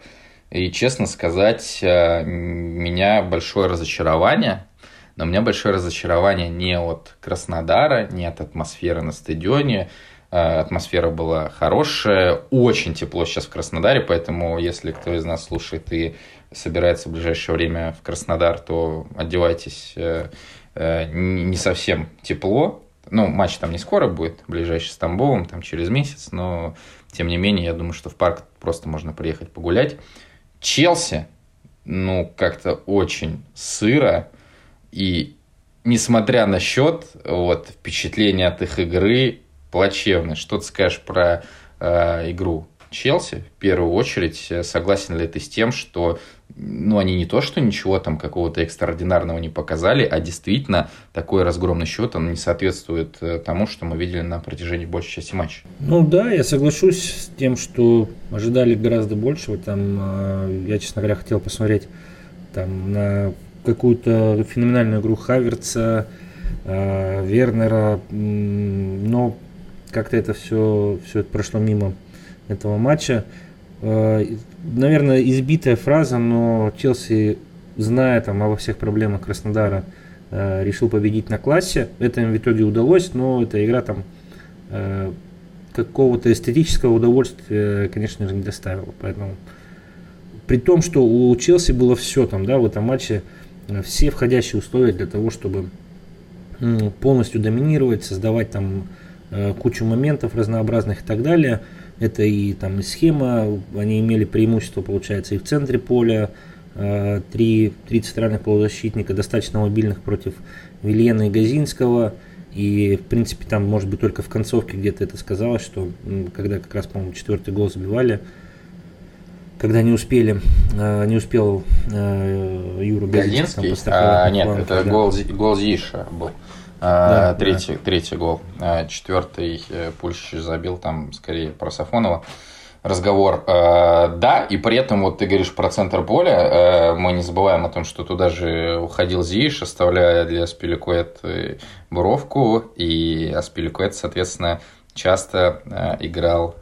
И, честно сказать, э, меня большое разочарование. Но у меня большое разочарование не от Краснодара, не от атмосферы на стадионе, Э, атмосфера была хорошая, очень тепло сейчас в Краснодаре, поэтому если кто из нас слушает и собирается в ближайшее время в Краснодар, то одевайтесь э, не совсем тепло. Ну, матч там не скоро будет, ближайший с Тамбовым, там через месяц, но тем не менее, я думаю, что в парк просто можно приехать погулять. Челси, ну, как-то очень сыро, и несмотря на счет, вот, впечатление от их игры плачевный. Что ты скажешь про э, игру Челси? В первую очередь, э, согласен ли ты с тем, что ну, они не то, что ничего там какого-то экстраординарного не показали, а действительно такой разгромный счет, он не соответствует э, тому, что мы видели на протяжении большей части матча. Ну да, я соглашусь с тем, что ожидали гораздо большего. Там, э, я, честно говоря, хотел посмотреть там, на какую-то феноменальную игру Хаверца, Вернера, но как-то это все, все это прошло мимо этого матча. Э, наверное, избитая фраза, но Челси, зная там обо всех проблемах Краснодара, э, решил победить на классе. Это им в итоге удалось, но эта игра там э, какого-то эстетического удовольствия, конечно же, не доставила. Поэтому при том, что у Челси было все там, да, в этом матче все входящие условия для того, чтобы полностью доминировать, создавать там кучу моментов разнообразных и так далее. Это и там и схема, они имели преимущество, получается, и в центре поля, э, три, три центральных полузащитника, достаточно мобильных против Вильена и Газинского. И, в принципе, там, может быть, только в концовке где-то это сказалось, что когда как раз, по-моему, четвертый гол забивали, когда не успели, э, не успел Юру Газинский, а, нет, это да. гол, гол Зиша был. Да, третий, да. третий гол. А, четвертый э, Пульщич забил там скорее про Сафонова разговор. А, да, и при этом вот ты говоришь про центр поля. А, мы не забываем о том, что туда же уходил Зиш, оставляя для Аспиликуэт буровку. И Аспиликуэт, соответственно, часто играл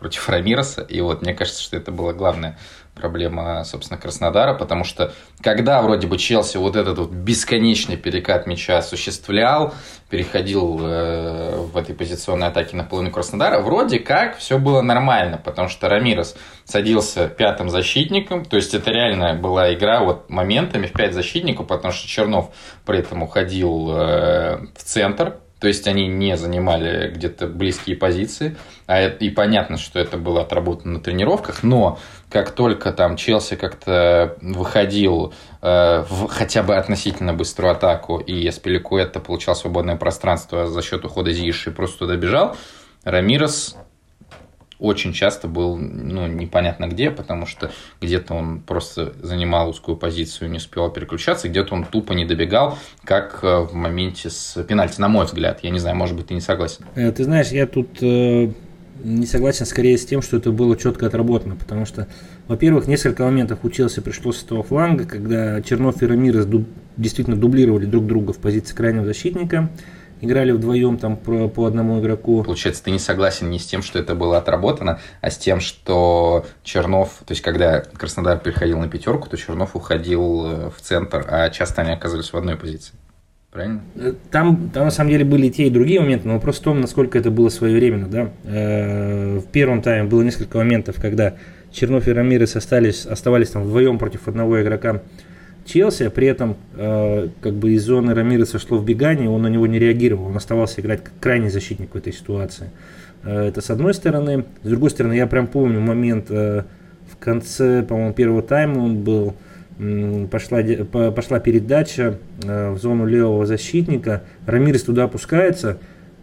против Рамироса. И вот мне кажется, что это было главное проблема, собственно, Краснодара, потому что когда вроде бы Челси вот этот вот бесконечный перекат мяча осуществлял, переходил э, в этой позиционной атаке на половину Краснодара, вроде как все было нормально, потому что Рамирос садился пятым защитником, то есть это реально была игра вот моментами в пять защитников, потому что Чернов при этом уходил э, в центр, то есть они не занимали где-то близкие позиции. А это, и понятно, что это было отработано на тренировках. Но как только там Челси как-то выходил э, в хотя бы относительно быструю атаку, и это получал свободное пространство за счет ухода Зиши и просто туда бежал, Рамирес очень часто был ну, непонятно где, потому что где-то он просто занимал узкую позицию, не успевал переключаться, где-то он тупо не добегал, как э, в моменте с пенальти, на мой взгляд. Я не знаю, может быть, ты не согласен. Э, ты знаешь, я тут э, не согласен скорее с тем, что это было четко отработано, потому что, во-первых, несколько моментов учился пришлось с этого фланга, когда Чернов и Рамирес дуб, действительно дублировали друг друга в позиции крайнего защитника, играли вдвоем там по, по одному игроку. Получается, ты не согласен не с тем, что это было отработано, а с тем, что Чернов, то есть когда Краснодар переходил на пятерку, то Чернов уходил э, в центр, а часто они оказывались в одной позиции. Правильно? Э, там, там на самом деле были и те, и другие моменты, но вопрос в том, насколько это было своевременно. Да? Э, в первом тайме было несколько моментов, когда Чернов и Рамирес остались, оставались там вдвоем против одного игрока Челси, а при этом э, как бы из зоны Рамиреса шло в бегание, он на него не реагировал, он оставался играть как крайний защитник в этой ситуации. Э, это с одной стороны. С другой стороны, я прям помню момент э, в конце, по-моему, первого тайма он был, пошла, по, пошла передача э, в зону левого защитника, Рамирес туда опускается,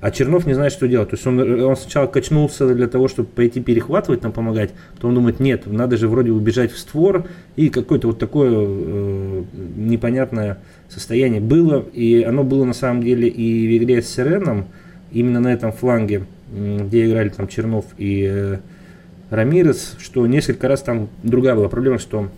а Чернов не знает, что делать. То есть он, он сначала качнулся для того, чтобы пойти перехватывать, нам помогать. То он думает, нет, надо же вроде убежать в створ. И какое-то вот такое э, непонятное состояние было. И оно было на самом деле и в игре с Сиреном, именно на этом фланге. где играли там Чернов и э, Рамирес, что несколько раз там другая была проблема, что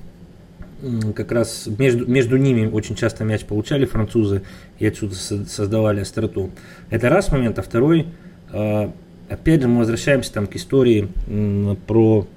как раз между, между ними очень часто мяч получали французы и отсюда создавали остроту. Это раз момент, а второй, э, опять же мы возвращаемся там к истории про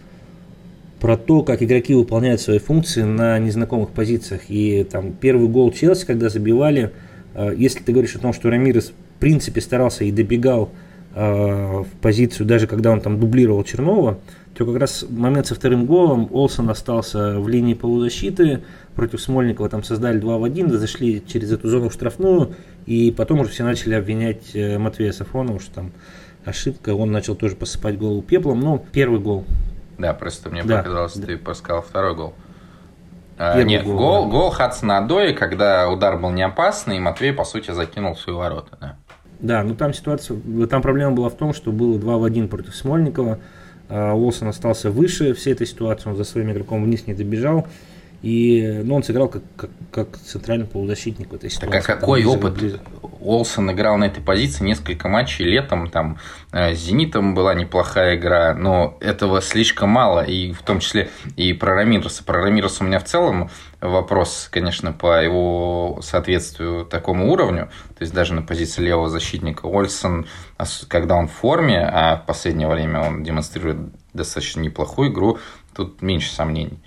про то, как игроки выполняют свои функции на незнакомых позициях. И там первый гол Челси, когда забивали, э, если ты говоришь о том, что Рамирес в принципе старался и добегал э, в позицию, даже когда он там дублировал Чернова, то как раз момент со вторым голом Олсон остался в линии полузащиты, против Смольникова там создали 2 в 1, зашли через эту зону в штрафную, и потом уже все начали обвинять э, Матвея Сафронова, что там ошибка, он начал тоже посыпать голову пеплом, но первый гол да, просто мне да. показалось, да. ты подсказал второй гол. А, нет, гол, гол, да. гол Хадсона Адои, когда удар был не опасный, и Матвей, по сути, закинул в свои ворота. Да. да, ну там ситуация, там проблема была в том, что было 2 в 1 против Смольникова. А Уолсон остался выше всей этой ситуации, он за своим игроком вниз не добежал. И ну, он сыграл как, как, как центральный полузащитник в этой ситуации. Так а какой там, опыт? Олсон играл на этой позиции несколько матчей летом, там э, с Зенитом была неплохая игра, но этого слишком мало, и в том числе и про Рамироса. Про Рамироса у меня в целом вопрос, конечно, по его соответствию такому уровню, то есть даже на позиции левого защитника. Ольсон, когда он в форме, а в последнее время он демонстрирует достаточно неплохую игру, тут меньше сомнений.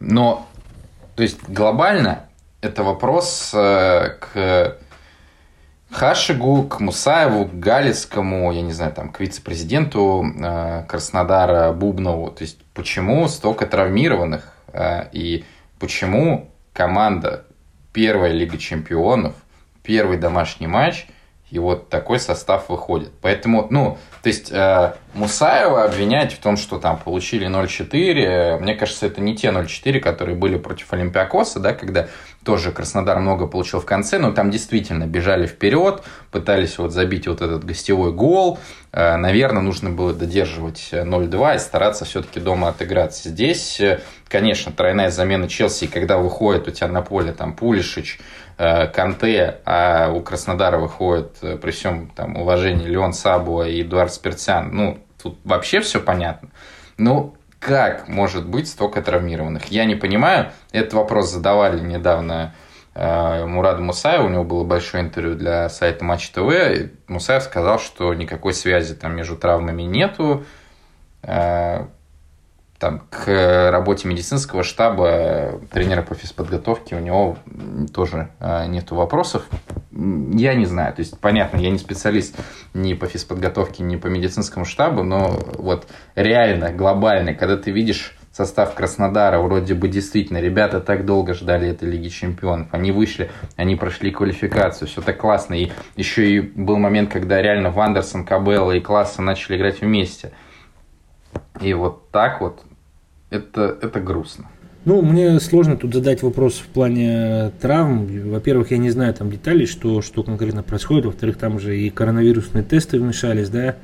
Но то есть глобально это вопрос э, к Хашигу, к Мусаеву, к Галицкому, я не знаю, там, к вице-президенту э, Краснодара Бубнову. То есть почему столько травмированных э, и почему команда первая Лига Чемпионов, первый домашний матч, и вот такой состав выходит. Поэтому, ну, то есть э, Мусаева обвинять в том, что там получили 0-4, мне кажется, это не те 0-4, которые были против Олимпиакоса, да, когда тоже Краснодар много получил в конце, но там действительно бежали вперед, пытались вот забить вот этот гостевой гол. Э, наверное, нужно было додерживать 0-2 и стараться все-таки дома отыграться. Здесь, э, конечно, тройная замена Челси, когда выходит у тебя на поле там Пулишич, Канте, а у Краснодара выходит э, при всем там, уважении Леон Сабуа и Эдуард Спиртян. Ну, тут вообще все понятно. Ну, как может быть столько травмированных? Я не понимаю. Этот вопрос задавали недавно э, Мураду Мусаеву, у него было большое интервью для сайта Матч ТВ. Мусаев сказал, что никакой связи там между травмами нету. Э, там, к работе медицинского штаба тренера по физподготовке у него тоже э, нету вопросов. Я не знаю, то есть понятно, я не специалист ни по физподготовке, ни по медицинскому штабу, но вот реально, глобально, когда ты видишь состав Краснодара, вроде бы действительно, ребята так долго ждали этой Лиги Чемпионов, они вышли, они прошли квалификацию, все так классно, и еще и был момент, когда реально Вандерсон, Кабелла и Класса начали играть вместе. И вот так вот это, это грустно. Ну, мне сложно тут задать вопрос в плане травм. Во-первых, я не знаю там деталей, что, что конкретно происходит. Во-вторых, там же и коронавирусные тесты вмешались, да,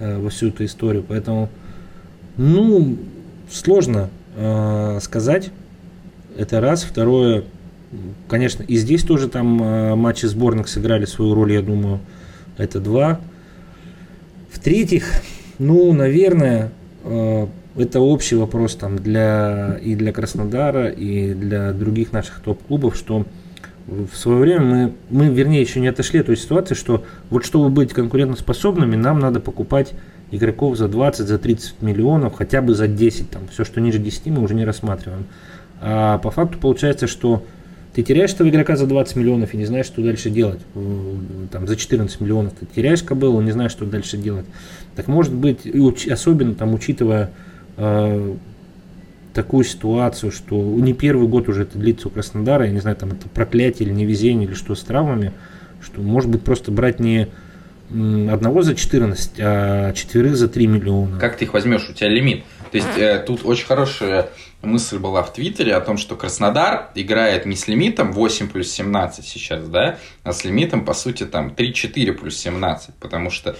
э, во всю эту историю. Поэтому, ну, сложно э, сказать. Это раз. Второе, конечно, и здесь тоже там э, матчи сборных сыграли свою роль, я думаю. Это два. В-третьих, ну, наверное, э, это общий вопрос там для, и для Краснодара, и для других наших топ-клубов, что в свое время мы, мы, вернее, еще не отошли от той ситуации, что вот чтобы быть конкурентоспособными, нам надо покупать игроков за 20, за 30 миллионов, хотя бы за 10, там, все, что ниже 10 мы уже не рассматриваем. А по факту получается, что ты теряешь этого игрока за 20 миллионов и не знаешь, что дальше делать. Там, за 14 миллионов ты теряешь кобылу, не знаешь, что дальше делать. Так может быть, и особенно там, учитывая э, такую ситуацию, что не первый год уже это длится у Краснодара, я не знаю, там это проклятие или невезение или что с травмами, что может быть просто брать не одного за 14, а четверых за 3 миллиона. Как ты их возьмешь? У тебя лимит. То есть э, тут очень хорошая мысль была в Твиттере о том, что Краснодар играет не с лимитом 8 плюс 17 сейчас, да, а с лимитом, по сути, там 3-4 плюс 17, потому что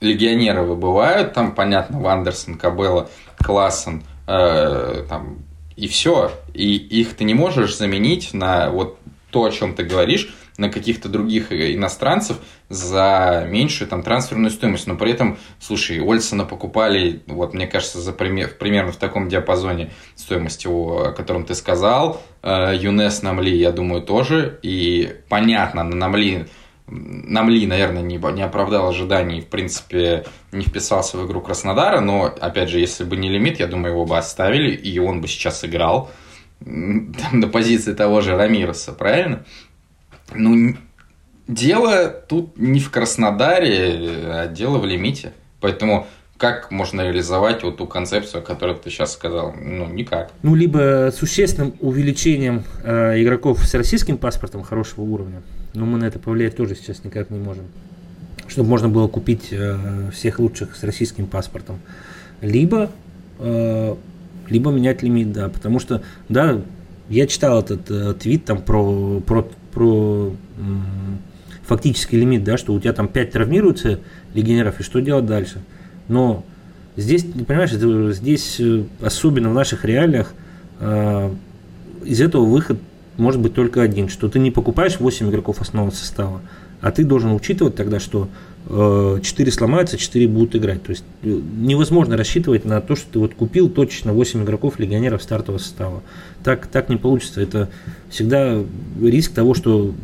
легионеры выбывают, там, понятно, Вандерсон, Кабелла, Классен, э, там, и все. И их ты не можешь заменить на вот то, о чем ты говоришь, на каких-то других иностранцев за меньшую там трансферную стоимость. Но при этом, слушай, Ольсона покупали, вот мне кажется, за пример, примерно в таком диапазоне стоимости, о котором ты сказал. Э, Юнес Намли, я думаю, тоже. И понятно, на Намли Намли, наверное, не, не оправдал ожиданий, в принципе, не вписался в игру Краснодара, но, опять же, если бы не лимит, я думаю, его бы оставили, и он бы сейчас играл там, на позиции того же Рамироса, правильно? Ну, дело тут не в Краснодаре, а дело в лимите. Поэтому как можно реализовать вот ту концепцию, о которой ты сейчас сказал? Ну, никак. Ну, либо существенным увеличением э, игроков с российским паспортом хорошего уровня, но мы на это повлиять тоже сейчас никак не можем. Чтобы можно было купить э, всех лучших с российским паспортом. Либо, э, либо менять лимит, да. Потому что, да, я читал этот э, твит там про, про, про э, фактический лимит, да, что у тебя там 5 травмируется легионеров, и что делать дальше? Но здесь, понимаешь, здесь, э, особенно в наших реалиях, э, из этого выход может быть только один, что ты не покупаешь 8 игроков основного состава, а ты должен учитывать тогда, что 4 сломаются, 4 будут играть. То есть э, невозможно рассчитывать на то, что ты вот купил точно 8 игроков легионеров стартового состава. Так, так не получится. Это всегда риск того, что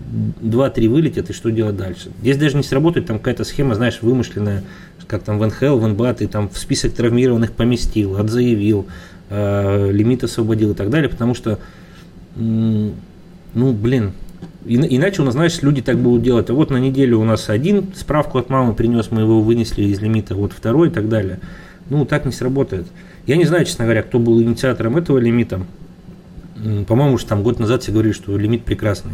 2-3 вылетят, и что делать дальше. Здесь даже не сработает там какая-то схема, знаешь, вымышленная, как там в НХЛ, в НБА, ты там в список травмированных поместил, отзаявил, э, лимит освободил и так далее, потому что, ну, блин, Иначе у нас, знаешь, люди так будут делать. А вот на неделю у нас один справку от мамы принес, мы его вынесли из лимита, вот второй и так далее. Ну, так не сработает. Я не знаю, честно говоря, кто был инициатором этого лимита. По-моему, уже там год назад все говорили, что лимит прекрасный.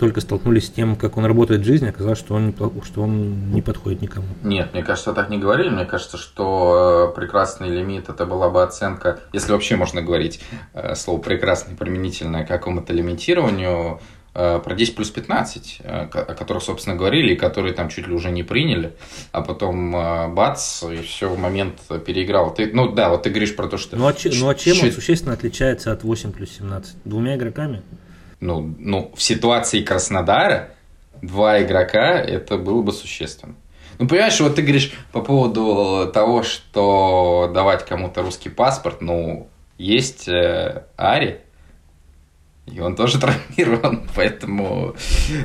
Только столкнулись с тем, как он работает в жизни, оказалось, что он не, что он не подходит никому. Нет, мне кажется, так не говорили. Мне кажется, что э, прекрасный лимит это была бы оценка, если вообще можно говорить э, слово прекрасный применительно к какому-то лимитированию, Э, про 10 плюс 15, э, о которых, собственно, говорили, и которые там чуть ли уже не приняли, а потом бац, и все в момент переиграл. Ты, ну да, вот ты говоришь про то, что... Ну а, ч- ну, а чем он существенно отличается от 8 плюс 17? Двумя игроками? Ну, ну, в ситуации Краснодара два игрока это было бы существенно. Ну, понимаешь, вот ты говоришь по поводу того, что давать кому-то русский паспорт, ну, есть э, Ари, и он тоже травмирован, поэтому...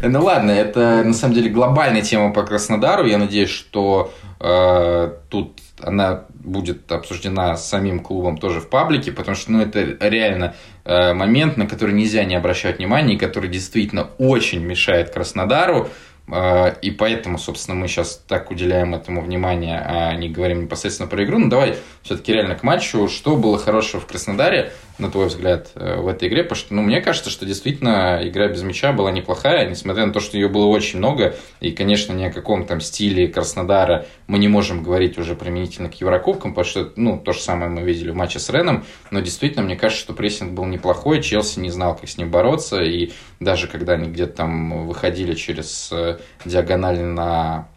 Ну ладно, это на самом деле глобальная тема по Краснодару. Я надеюсь, что э, тут она будет обсуждена самим клубом тоже в паблике, потому что ну, это реально э, момент, на который нельзя не обращать внимания, и который действительно очень мешает Краснодару. Э, и поэтому, собственно, мы сейчас так уделяем этому внимание, а не говорим непосредственно про игру. Ну, давай все-таки реально к матчу. Что было хорошего в Краснодаре? На твой взгляд, э, в этой игре? Потому что, ну, мне кажется, что действительно игра без мяча была неплохая, несмотря на то, что ее было очень много, и, конечно, ни о каком там стиле Краснодара мы не можем говорить уже применительно к Еврокубкам, потому что, ну, то же самое мы видели в матче с Реном, но действительно, мне кажется, что прессинг был неплохой, Челси не знал, как с ним бороться, и даже когда они где-то там выходили через э, диагональ на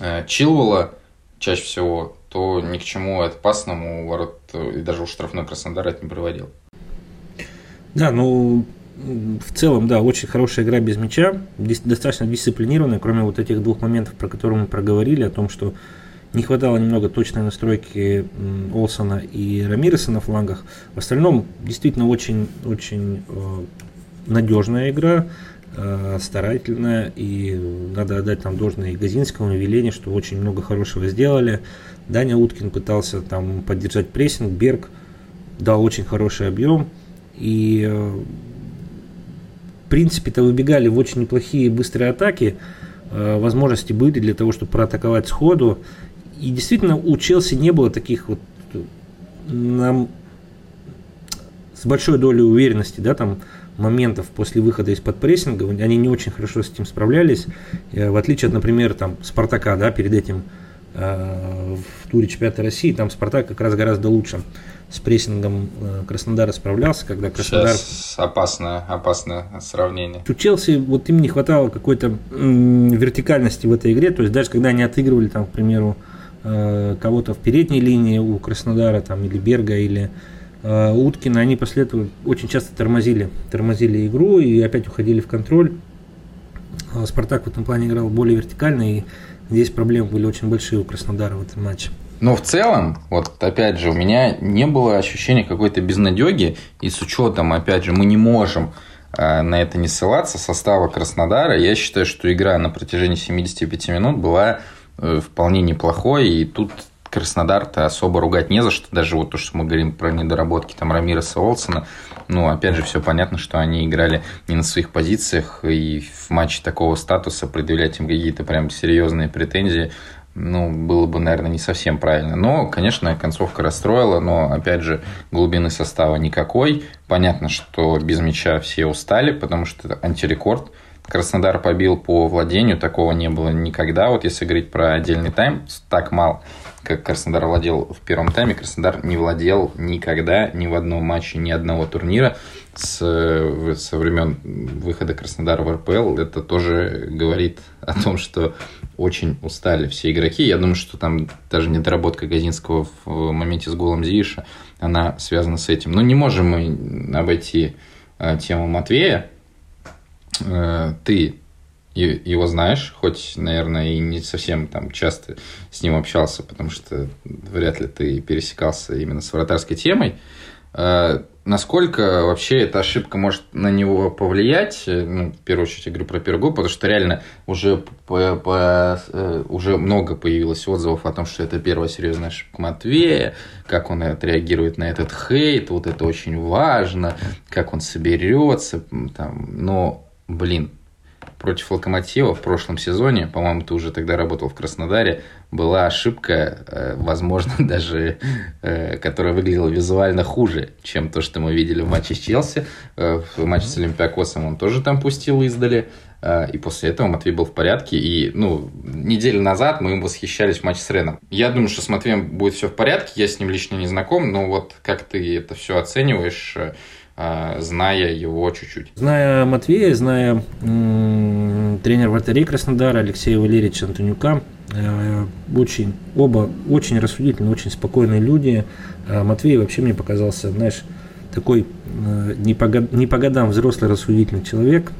э, Чилвелла, чаще всего, то ни к чему опасному ворот и даже у штрафной Краснодар это не приводил. Да, ну, в целом, да, очень хорошая игра без мяча, достаточно дисциплинированная, кроме вот этих двух моментов, про которые мы проговорили, о том, что не хватало немного точной настройки Олсона и Рамиреса на флангах. В остальном, действительно, очень, очень э, надежная игра, э, старательная, и надо отдать там должное и Газинскому, и Велене, что очень много хорошего сделали. Даня Уткин пытался там поддержать прессинг, Берг дал очень хороший объем. И э, в принципе-то выбегали в очень неплохие быстрые атаки. Э, возможности были для того, чтобы проатаковать сходу. И действительно у Челси не было таких вот нам с большой долей уверенности, да, там моментов после выхода из-под прессинга, они не очень хорошо с этим справлялись, э, в отличие от, например, там, Спартака, да, перед этим в туре чемпионата России, там Спартак как раз гораздо лучше с прессингом э, Краснодара справлялся, когда Краснодар... Сейчас опасное, опасное сравнение. У Челси вот им не хватало какой-то вертикальности в этой игре, то есть даже когда они отыгрывали там, к примеру, э, кого-то в передней линии у Краснодара там или Берга или Уткина, они после этого очень часто тормозили, тормозили игру и опять уходили в контроль. Спартак в этом плане играл более вертикально, и здесь проблемы были очень большие у Краснодара в этом матче. Но в целом, вот опять же, у меня не было ощущения какой-то безнадеги, и с учетом, опять же, мы не можем э, на это не ссылаться, состава Краснодара, я считаю, что игра на протяжении 75 минут была э, вполне неплохой, и тут Краснодар-то особо ругать не за что, даже вот то, что мы говорим про недоработки там Рамиреса Олсона, ну, опять же, все понятно, что они играли не на своих позициях, и в матче такого статуса предъявлять им какие-то прям серьезные претензии, ну, было бы, наверное, не совсем правильно. Но, конечно, концовка расстроила, но, опять же, глубины состава никакой. Понятно, что без мяча все устали, потому что это антирекорд. Краснодар побил по владению, такого не было никогда. Вот если говорить про отдельный тайм, так мало как Краснодар владел в первом тайме, Краснодар не владел никогда ни в одном матче ни одного турнира с, со времен выхода Краснодара в РПЛ. Это тоже говорит о том, что очень устали все игроки. Я думаю, что там даже недоработка Газинского в моменте с голом Зииша, она связана с этим. Но не можем мы обойти э, тему Матвея. Э, ты его знаешь, хоть, наверное, и не совсем там часто с ним общался, потому что вряд ли ты пересекался именно с вратарской темой. А, насколько вообще эта ошибка может на него повлиять? Ну, в первую очередь я говорю про гол, потому что реально уже, по, по, э, уже много появилось отзывов о том, что это первая серьезная ошибка Матвея, как он отреагирует на этот хейт, вот это очень важно, как он соберется. Там, но, блин, против Локомотива в прошлом сезоне, по-моему, ты уже тогда работал в Краснодаре, была ошибка, э, возможно, даже, э, которая выглядела визуально хуже, чем то, что мы видели в матче с Челси. Э, в матче с Олимпиакосом он тоже там пустил издали. И после этого Матвей был в порядке. И, ну, неделю назад мы им восхищались в матче с Реном. Я думаю, что с Матвеем будет все в порядке. Я с ним лично не знаком, но вот как ты это все оцениваешь? А, зная его чуть-чуть. Зная Матвея, зная тренер вратарей Краснодара Алексея Валерьевича Антонюка, э, очень, оба очень рассудительные, очень спокойные люди. А Матвей вообще мне показался, знаешь, такой э, не, по, не по годам взрослый рассудительный человек.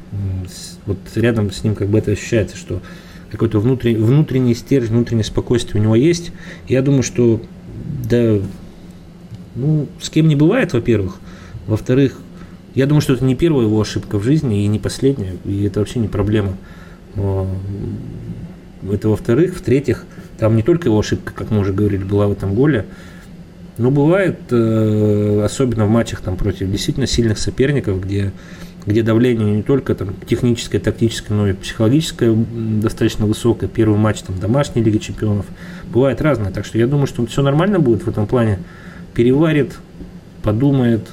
Вот рядом с ним как бы это ощущается, что какой-то внутренний, внутренний стержень, внутреннее спокойствие у него есть. Я думаю, что да, ну, с кем не бывает, во-первых. Во-вторых, я думаю, что это не первая его ошибка в жизни и не последняя, и это вообще не проблема. Это во-вторых. В-третьих, там не только его ошибка, как мы уже говорили, была в этом голе, но бывает, э, особенно в матчах там, против действительно сильных соперников, где, где давление не только там, техническое, тактическое, но и психологическое достаточно высокое. Первый матч там, домашней Лиги Чемпионов. Бывает разное. Так что я думаю, что все нормально будет в этом плане. Переварит, подумает,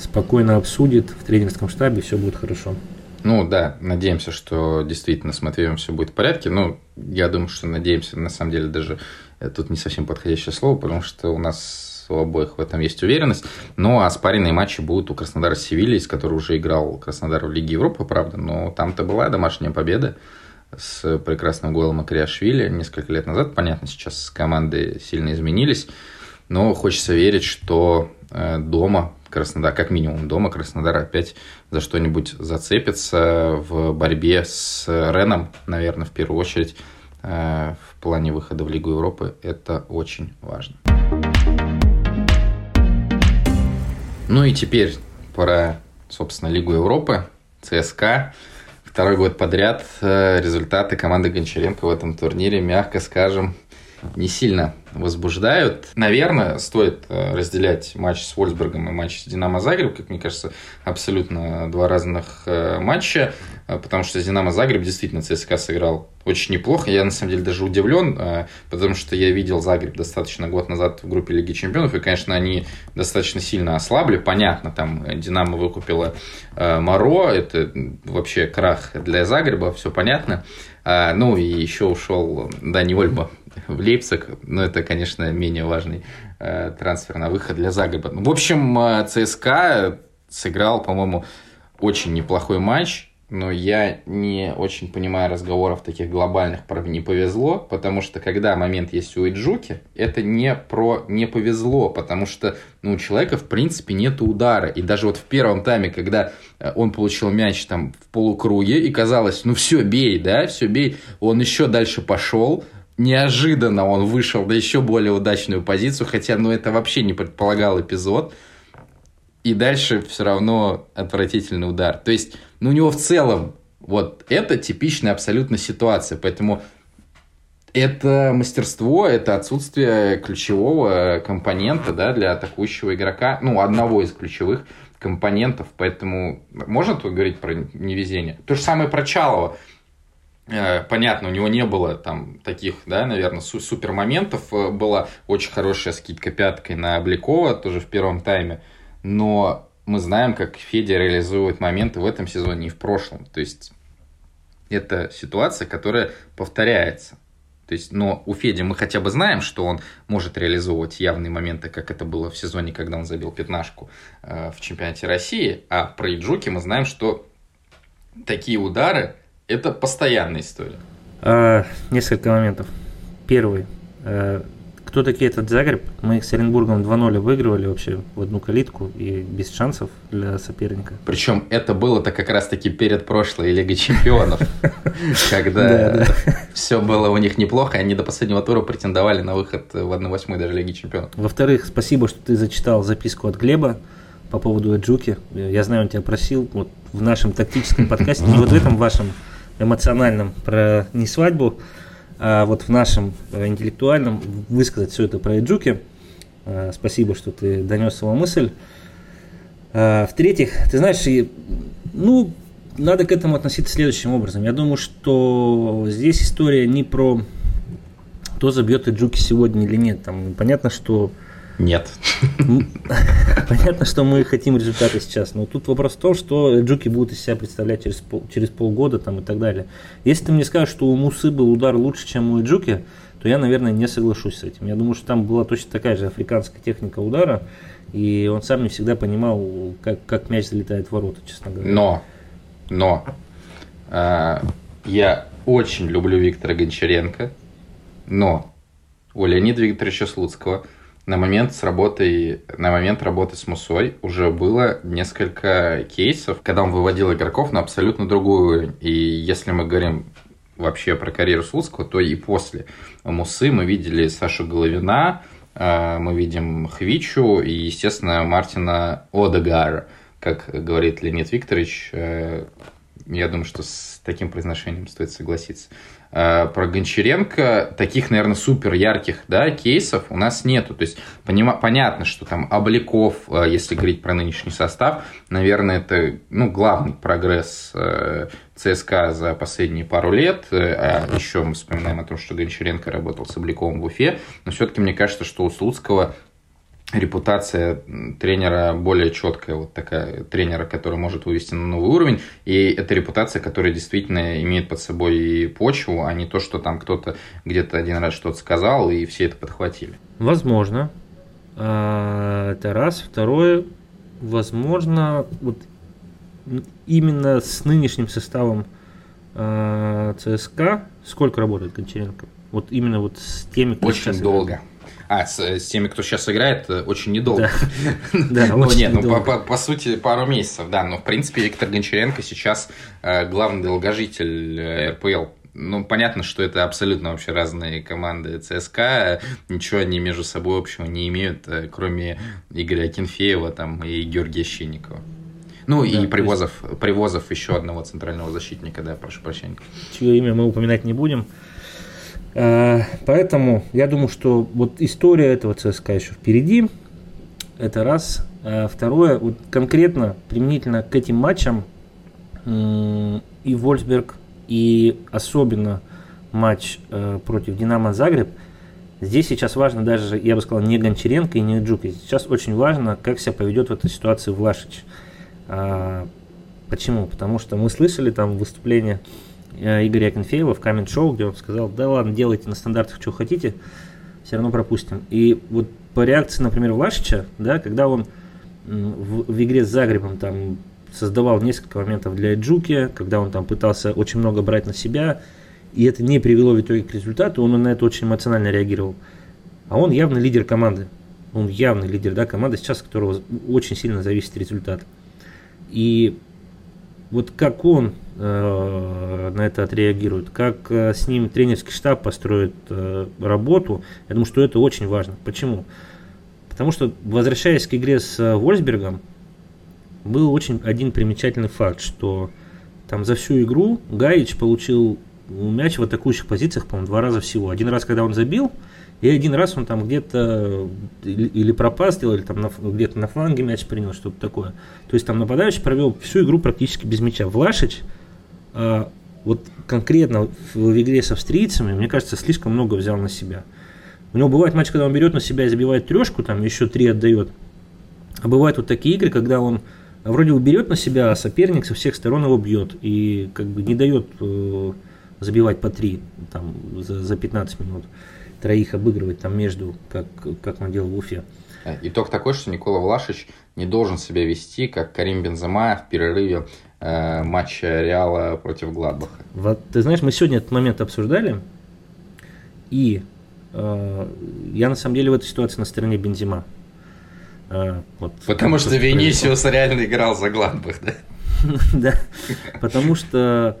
спокойно обсудит в тренерском штабе, все будет хорошо. Ну да, надеемся, что действительно с Матвеем все будет в порядке. Ну, я думаю, что надеемся, на самом деле даже э, тут не совсем подходящее слово, потому что у нас у обоих в этом есть уверенность. Ну, а спаренные матчи будут у Краснодара с Севильей, с которой уже играл Краснодар в Лиге Европы, правда, но там-то была домашняя победа с прекрасным голом Акриашвили несколько лет назад. Понятно, сейчас команды сильно изменились, но хочется верить, что э, дома Краснодар, как минимум дома, Краснодар опять за что-нибудь зацепится в борьбе с Реном, наверное, в первую очередь э, в плане выхода в Лигу Европы. Это очень важно. Ну и теперь про, собственно, Лигу Европы, ЦСКА. Второй год подряд э, результаты команды Гончаренко в этом турнире, мягко скажем, не сильно возбуждают. Наверное, стоит э, разделять матч с Вольсбургом и матч с Динамо Загреб, как мне кажется, абсолютно два разных э, матча, э, потому что Динамо Загреб действительно ЦСКА сыграл очень неплохо. Я, на самом деле, даже удивлен, потому что я видел Загреб достаточно год назад в группе Лиги Чемпионов, и, конечно, они достаточно сильно ослабли. Понятно, там Динамо выкупила Моро, это вообще крах для Загреба, все понятно. Ну и еще ушел Дани Ольба в Лейпциг, но это, конечно, менее важный э, трансфер на выход для Загреба. В общем, э, ЦСКА сыграл, по-моему, очень неплохой матч. но я не очень понимаю разговоров таких глобальных про «не повезло», потому что когда момент есть у Иджуки, это не про «не повезло», потому что ну, у человека, в принципе, нет удара. И даже вот в первом тайме, когда э, он получил мяч там в полукруге, и казалось, ну все, бей, да, все, бей, он еще дальше пошел, неожиданно он вышел на еще более удачную позицию, хотя, ну, это вообще не предполагал эпизод, и дальше все равно отвратительный удар. То есть, ну, у него в целом вот это типичная абсолютно ситуация, поэтому это мастерство, это отсутствие ключевого компонента да, для атакующего игрока, ну, одного из ключевых компонентов, поэтому можно тут говорить про невезение? То же самое про Чалова. Э, понятно, у него не было там таких, да, наверное, супер моментов. Э, была очень хорошая скидка пяткой на Обликова, тоже в первом тайме но мы знаем, как Федя реализует моменты в этом сезоне и в прошлом. То есть это ситуация, которая повторяется. То есть, но у Феди мы хотя бы знаем, что он может реализовывать явные моменты, как это было в сезоне, когда он забил пятнашку э, в чемпионате России. А про Иджуки мы знаем, что такие удары – это постоянная история. А, несколько моментов. Первый. Э, кто такие этот Загреб? Мы их с Оренбургом 2-0 выигрывали вообще в одну калитку и без шансов для соперника. Причем это было-то как раз-таки перед прошлой Лигой Чемпионов, когда все было у них неплохо, они до последнего тура претендовали на выход в 1-8 даже Лиги Чемпионов. Во-вторых, спасибо, что ты зачитал записку от Глеба по поводу Эджуки. Я знаю, он тебя просил вот в нашем тактическом подкасте, не вот в этом вашем эмоциональном про не свадьбу, а вот в нашем э, интеллектуальном высказать все это про Эджуки. А, спасибо, что ты донес его мысль. А, в-третьих, ты знаешь, ну, надо к этому относиться следующим образом. Я думаю, что здесь история не про то, забьет Эджуки сегодня или нет. Там понятно, что нет. Понятно, что мы хотим результаты сейчас, но тут вопрос в том, что джуки будут из себя представлять через, пол, через полгода там, и так далее. Если ты мне скажешь, что у Мусы был удар лучше, чем у Джуки, то я, наверное, не соглашусь с этим. Я думаю, что там была точно такая же африканская техника удара, и он сам не всегда понимал, как, как мяч залетает в ворота, честно говоря. Но, но, э, я очень люблю Виктора Гончаренко, но у Леонида Викторовича Слуцкого – на момент с работой, на момент работы с Мусой уже было несколько кейсов, когда он выводил игроков на абсолютно уровень. И если мы говорим вообще про карьеру Слуцкого, то и после Мусы мы видели Сашу Головина, э, мы видим Хвичу и, естественно, Мартина Одегара, как говорит Леонид Викторович. Э, я думаю, что с таким произношением стоит согласиться. Э, про Гончаренко таких, наверное, супер ярких да, кейсов у нас нету. То есть понима, понятно, что там Обликов, э, если говорить про нынешний состав, наверное, это ну, главный прогресс э, ЦСКА за последние пару лет. А еще мы вспоминаем о том, что Гончаренко работал с Обляковым в Уфе. Но все-таки мне кажется, что у Слуцкого репутация тренера более четкая, вот такая тренера, который может вывести на новый уровень, и это репутация, которая действительно имеет под собой и почву, а не то, что там кто-то где-то один раз что-то сказал, и все это подхватили. Возможно. А, это раз. Второе, возможно, вот именно с нынешним составом ЦСКА, сколько работает Гончаренко? Вот именно вот с теми, кто Очень долго. Играет. А, с, с теми, кто сейчас играет, э, очень недолго. Да, ну, нет, ну, по, сути, пару месяцев, да. Но, в принципе, Виктор Гончаренко сейчас э, главный долгожитель э, РПЛ. Ну, понятно, что это абсолютно вообще разные команды ЦСКА, ничего они между собой общего не имеют, кроме Игоря Акинфеева там, и Георгия Щенникова. Ну, да, и Привозов, есть... Привозов еще одного центрального защитника, да, прошу прощения. Чье имя мы упоминать не будем. Э, поэтому я думаю, что вот история этого ЦСКА еще впереди. Это раз. Э, второе, вот конкретно применительно к этим матчам и Вольсберг, и особенно матч э, против Динамо Загреб, здесь сейчас важно даже, я бы сказал, не Гончаренко и не Джуки. Сейчас очень важно, как себя поведет в этой ситуации Влашич. Почему? Потому что мы слышали там выступление Игоря Акинфеева в Камен Шоу, где он сказал, да ладно, делайте на стандартах, что хотите, все равно пропустим. И вот по реакции, например, Влашича, да, когда он в, в игре с Загребом там создавал несколько моментов для Джуки, когда он там пытался очень много брать на себя, и это не привело в итоге к результату, он на это очень эмоционально реагировал. А он явно лидер команды. Он явный лидер да, команды, сейчас которого очень сильно зависит результат. И вот как он э, на это отреагирует, как э, с ним тренерский штаб построит э, работу, я думаю, что это очень важно. Почему? Потому что, возвращаясь к игре с э, Вольсбергом, был очень один примечательный факт, что там за всю игру Гаич получил мяч в атакующих позициях, по-моему, два раза всего. Один раз, когда он забил, и один раз он там где-то или, или пропас сделал, или там где-то на фланге мяч принял, что-то такое. То есть там нападающий провел всю игру практически без мяча. Влашич вот конкретно в, игре с австрийцами, мне кажется, слишком много взял на себя. У него бывает матч, когда он берет на себя и забивает трешку, там еще три отдает. А бывают вот такие игры, когда он вроде бы берет на себя, а соперник со всех сторон его бьет и как бы не дает э, забивать по три там, за, за 15 минут троих обыгрывать там между, как, как он делал в Уфе. Э, итог такой, что Никола Влашич не должен себя вести, как Карим Бензема в перерыве матча Реала против Гладбаха. Вот, ты знаешь, мы сегодня этот момент обсуждали, и э, я на самом деле в этой ситуации на стороне Бензима. Э, вот, потому что Венисиус реально играл за Гладбах, да? Да, потому что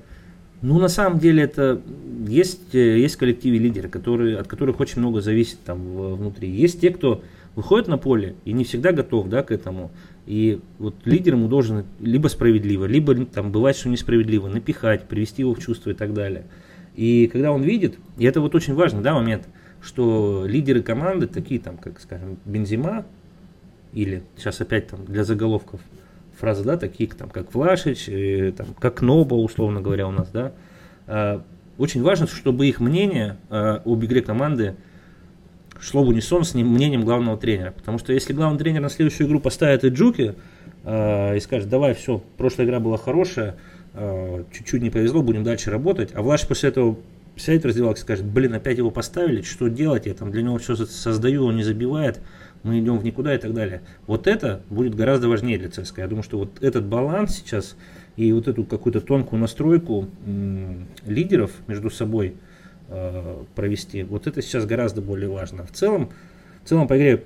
ну, на самом деле, это есть, э, есть коллективы лидеры, которые, от которых очень много зависит там внутри. Есть те, кто выходит на поле и не всегда готов да, к этому. И вот лидер ему должен либо справедливо, либо там бывает, что несправедливо, напихать, привести его в чувство и так далее. И когда он видит, и это вот очень важный да, момент, что лидеры команды, такие там, как скажем, Бензима, или сейчас опять там для заголовков фразы, да, такие там, как Влашич, и, там, как Ноба, условно говоря, у нас, да, а, очень важно, чтобы их мнение а, об игре команды шло в унисон с мнением главного тренера. Потому что если главный тренер на следующую игру поставит и Джуки э, и скажет, давай, все, прошлая игра была хорошая, э, чуть-чуть не повезло, будем дальше работать, а Влаш после этого сядет в раздевалке и скажет, блин, опять его поставили, что делать, я там для него все создаю, он не забивает, мы идем в никуда и так далее. Вот это будет гораздо важнее для ЦСКА. Я думаю, что вот этот баланс сейчас и вот эту какую-то тонкую настройку м- лидеров между собой провести, вот это сейчас гораздо более важно. В целом, в целом по игре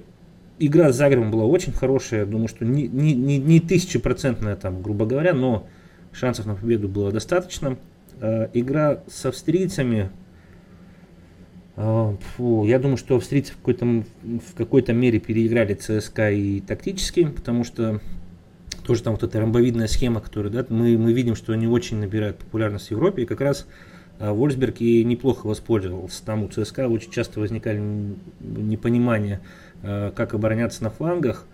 игра с Загребом была очень хорошая. Я думаю, что не, не, не, не тысячепроцентная, там, грубо говоря, но шансов на победу было достаточно. Э, игра с австрийцами а, фу, я думаю, что австрийцы в какой-то, в какой-то мере переиграли ЦСКА и тактически, потому что тоже там вот эта ромбовидная схема, которую да, мы, мы видим, что они очень набирают популярность в Европе, и как раз Вольсберг и неплохо воспользовался. Там у ЦСКА очень часто возникали непонимания, а, как обороняться на флангах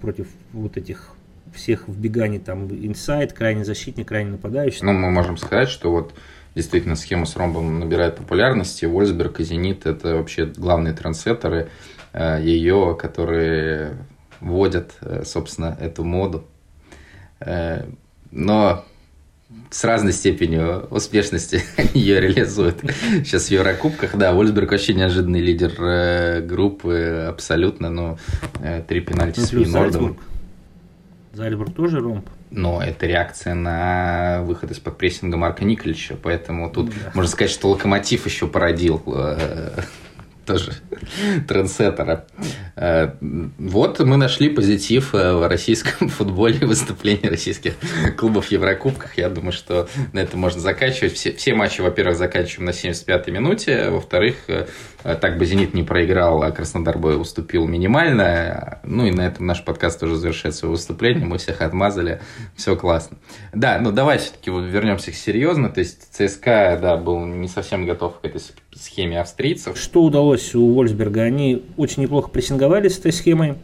против вот этих всех вбеганий, там, инсайд, крайний защитник, крайний нападающий. Ну, мы можем сказать, что вот действительно схема с ромбом набирает популярности. Вольсберг и Зенит – это вообще главные трансеттеры ее, которые вводят, э, собственно, эту моду. Э, но с разной степенью успешности ее реализуют. Сейчас в Еврокубках, да, Вольсберг вообще неожиданный лидер группы, абсолютно, но три пенальти с Фейнордом. Зальцбург тоже ромб? но это реакция на выход из-под прессинга Марка Николича, поэтому тут да. можно сказать, что Локомотив еще породил э, тоже трендсеттера. Э, вот мы нашли позитив э, в российском футболе, выступлении российских клубов в Еврокубках. Я думаю, что на этом можно заканчивать. Все, все матчи, во-первых, заканчиваем на 75-й минуте. Во-вторых, э, так бы «Зенит» не проиграл, а Краснодар бы уступил минимально. Ну и на этом наш подкаст тоже завершает свое выступление. Мы всех отмазали. Все классно. Да, ну давай все-таки вот вернемся к серьезно. То есть ЦСКА, да, был не совсем готов к этой схеме австрийцев. Что удалось у Вольсберга? Они очень неплохо прессинговали с этой схемой.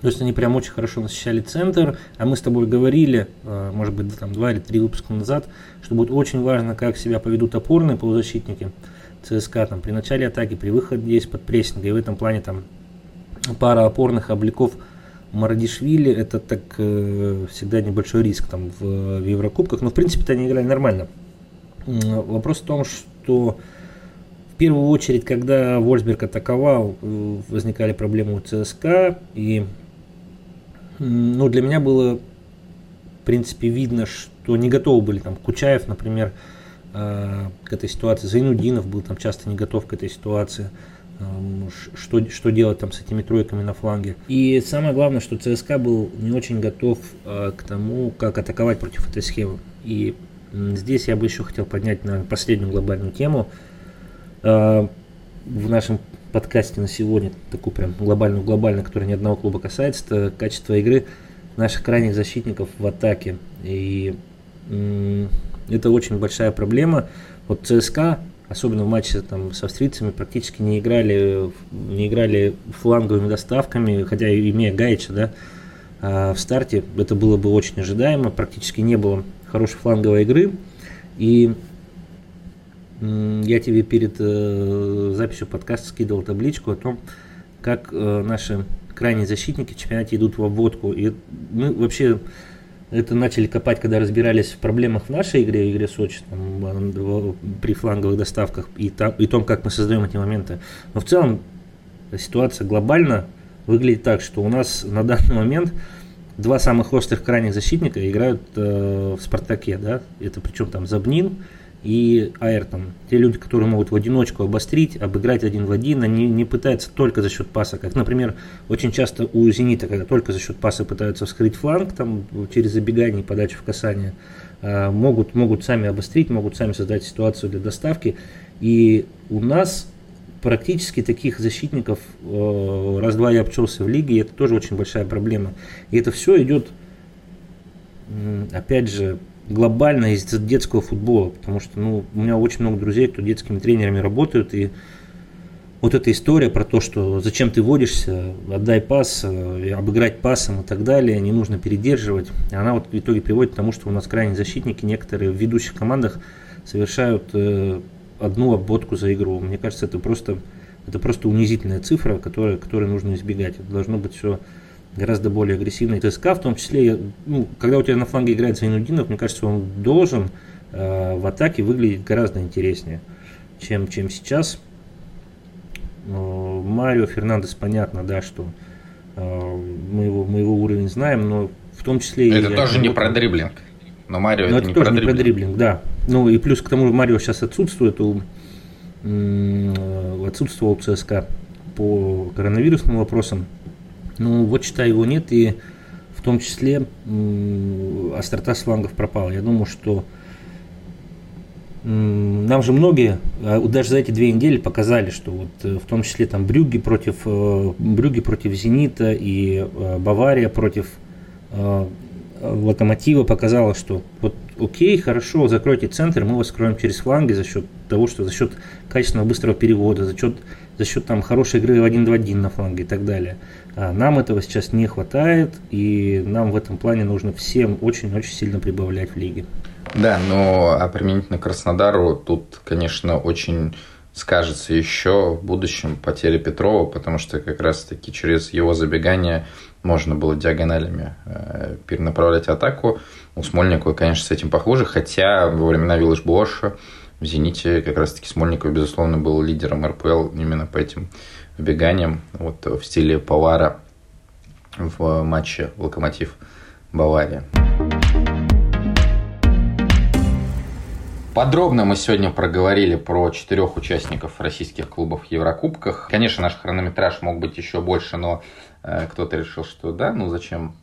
То есть они прям очень хорошо насыщали центр, а мы с тобой говорили, э, может быть, там два или три выпуска назад, что будет очень важно, как себя поведут опорные полузащитники ЦСКА там, при начале атаки, при выходе из-под прессинга. И в этом плане там пара опорных обликов Марадишвили это так э, всегда небольшой риск там в, в Еврокубках, но в принципе-то они играли нормально. Вопрос в том, что в первую очередь, когда Вольсберг атаковал, э, возникали проблемы у ЦСКА. И ну, для меня было принципе, видно, что не готовы были там Кучаев, например, э, к этой ситуации. Зайнудинов был там часто не готов к этой ситуации. Эм, что, что делать там с этими тройками на фланге. И самое главное, что ЦСКА был не очень готов э, к тому, как атаковать против этой схемы. И здесь я бы еще хотел поднять, наверное, последнюю глобальную тему. Э, в нашем подкасте на сегодня, такую прям глобальную, глобальную, которая ни одного клуба касается, это качество игры наших крайних защитников в атаке. И это очень большая проблема. Вот ЦСКА особенно в матче там, с австрийцами, практически не играли, не играли фланговыми доставками, хотя имея Гаича, да, а в старте это было бы очень ожидаемо, практически не было хорошей фланговой игры. И я тебе перед э, записью подкаста скидывал табличку о том, как э, наши крайние защитники чемпионате идут в обводку. И мы вообще это начали копать, когда разбирались в проблемах в нашей игре, игре Сочи, там, при фланговых доставках и, там, и том, как мы создаем эти моменты. Но в целом ситуация глобально выглядит так, что у нас на данный момент два самых острых крайних защитника играют э, в Спартаке, да, это причем там Забнин и Айртон. Те люди, которые могут в одиночку обострить, обыграть один в один, они не пытаются только за счет паса. Как, например, очень часто у «Зенита», когда только за счет паса пытаются вскрыть фланг там, через забегание и подачу в касание, а, могут, могут сами обострить, могут сами создать ситуацию для доставки. И у нас практически таких защитников э, раз-два я обчелся в лиге, и это тоже очень большая проблема. И это все идет, опять же, глобально из детского футбола, потому что ну, у меня очень много друзей, кто детскими тренерами работают, и вот эта история про то, что зачем ты водишься, отдай пас, э, обыграть пасом и так далее, не нужно передерживать, она вот в итоге приводит к тому, что у нас крайние защитники, некоторые в ведущих командах совершают э, одну обводку за игру. Мне кажется, это просто, это просто унизительная цифра, которая, которой нужно избегать. Это должно быть все гораздо более агрессивный ТСК, в том числе, ну, когда у тебя на фланге играет Зайнудинов, мне кажется, он должен э, в атаке выглядеть гораздо интереснее, чем, чем сейчас. Э, Марио Фернандес, понятно, да, что э, мы, его, мы его уровень знаем, но в том числе... Это тоже не про дриблинг. Но Марио но это, это не тоже про не про дриблинг, да. Ну и плюс к тому, Марио сейчас отсутствует у м, отсутствовал у ЦСКА по коронавирусным вопросам. Ну, вот считай, его нет, и в том числе острота с флангов пропала. Я думаю, что нам же многие, а даже за эти две недели показали, что вот э, в том числе там Брюги против, э, Брюги против Зенита и э, Бавария против Локомотива показала, что вот окей, хорошо, закройте центр, мы вас скроем через фланги за счет того, что за счет качественного быстрого перевода, за счет, за счет там хорошей игры в 1-2-1 на фланге и так далее. А нам этого сейчас не хватает, и нам в этом плане нужно всем очень-очень сильно прибавлять в лиге. Да, но а применительно Краснодару тут, конечно, очень скажется еще в будущем потеря Петрова, потому что как раз-таки через его забегание можно было диагоналями э, перенаправлять атаку. У Смольникова, конечно, с этим похуже, хотя во времена Виллаж Боша в «Зените» как раз-таки Смольников, безусловно, был лидером РПЛ именно по этим вбеганиям, вот в стиле Павара в матче «Локомотив Бавария». Подробно мы сегодня проговорили про четырех участников российских клубов в Еврокубках. Конечно, наш хронометраж мог быть еще больше, но кто-то решил, что да, ну зачем,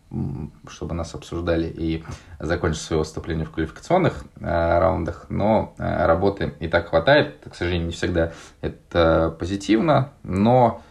чтобы нас обсуждали и закончить свое выступление в квалификационных э, раундах. Но э, работы и так хватает. К сожалению, не всегда это позитивно, но,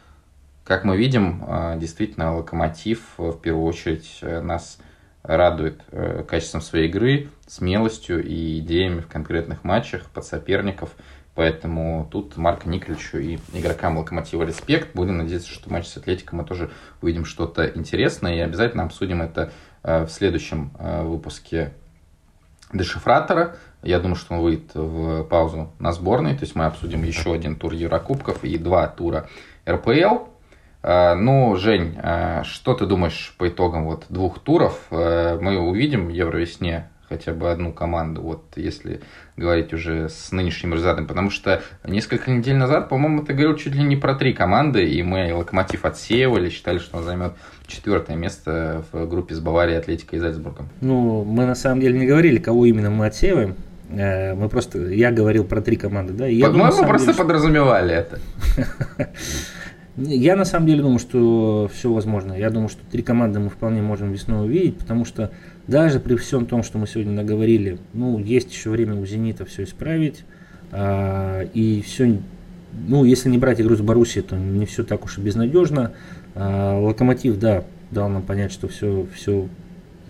как мы видим, действительно, Локомотив в первую очередь нас радует э, качеством своей игры, смелостью и идеями в конкретных матчах под соперников. Поэтому тут Марко Николичу и игрокам Локомотива респект. Будем надеяться, что в матче с Атлетиком мы тоже увидим что-то интересное. И обязательно обсудим это э, в следующем э, выпуске Дешифратора. Я думаю, что он выйдет в паузу на сборной. То есть мы обсудим еще один тур Еврокубков и два тура РПЛ. Э, ну, Жень, что ты думаешь по итогам вот двух туров? Мы увидим Евровесне хотя бы одну команду, вот если говорить уже с нынешним результатом, потому что несколько недель назад, по-моему, ты говорил чуть ли не про три команды, и мы Локомотив отсеивали, считали, что он займет четвертое место в группе с Баварией, Атлетикой и Зальцбургом. Ну, мы на самом деле не говорили, кого именно мы отсеиваем. Э, мы просто, я говорил про три команды, да? По-моему, просто деле, подразумевали это. Я на самом деле думаю, что все возможно. Я думаю, что три команды мы вполне можем весной увидеть, потому что даже при всем том, что мы сегодня наговорили, ну, есть еще время у «Зенита» все исправить. А, и все, ну, если не брать игру с Боруссией, то не все так уж и безнадежно. А, Локомотив, да, дал нам понять, что все, все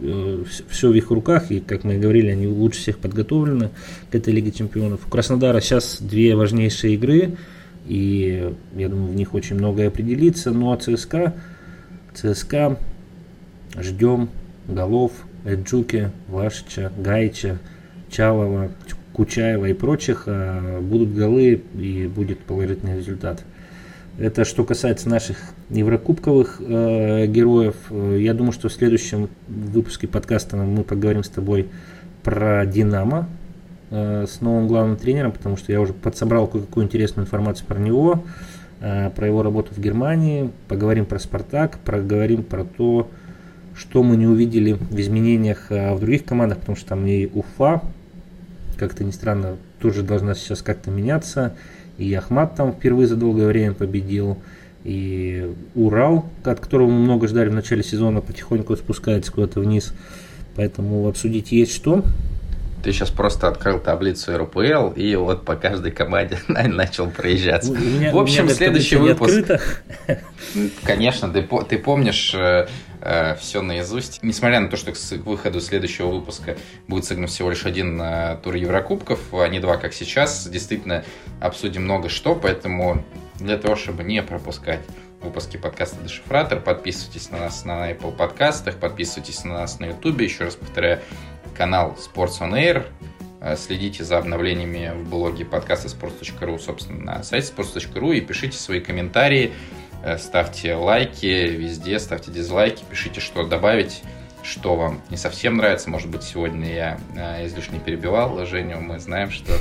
э, все в их руках, и, как мы и говорили, они лучше всех подготовлены к этой Лиге Чемпионов. У Краснодара сейчас две важнейшие игры, и я думаю, в них очень многое определится. Ну а ЦСКА, ЦСКА ждем голов Эджуки, Вашича, Гайча, Чалова, Кучаева и прочих. А будут голы и будет положительный результат. Это что касается наших еврокубковых э, героев. Я думаю, что в следующем выпуске подкаста мы поговорим с тобой про Динамо, Э, с новым главным тренером, потому что я уже подсобрал кое-какую интересную информацию про него, э, про его работу в Германии, поговорим про Спартак, поговорим про то, что мы не увидели в изменениях э, в других командах, потому что там и Уфа, как-то не странно, тоже должна сейчас как-то меняться, и Ахмат там впервые за долгое время победил, и Урал, от которого мы много ждали в начале сезона, потихоньку спускается куда-то вниз, поэтому обсудить есть что. Ты сейчас просто открыл таблицу РПЛ и вот по каждой команде начал проезжаться. меня, в общем, следующий выпуск. Конечно, ты, ты помнишь э, все наизусть. Несмотря на то, что к выходу следующего выпуска будет сыгран всего лишь один э, тур Еврокубков, а не два, как сейчас, действительно обсудим много что, поэтому для того, чтобы не пропускать выпуски подкаста «Дешифратор». Подписывайтесь на нас на Apple подкастах, подписывайтесь на нас на YouTube. Еще раз повторяю, канал Sports on Air. Э, следите за обновлениями в блоге подкаста sports.ru, собственно, на сайте sports.ru и пишите свои комментарии, ставьте лайки везде, ставьте дизлайки, пишите, что добавить что вам не совсем нравится. Может быть, сегодня я э, излишне перебивал Женю. Мы знаем, что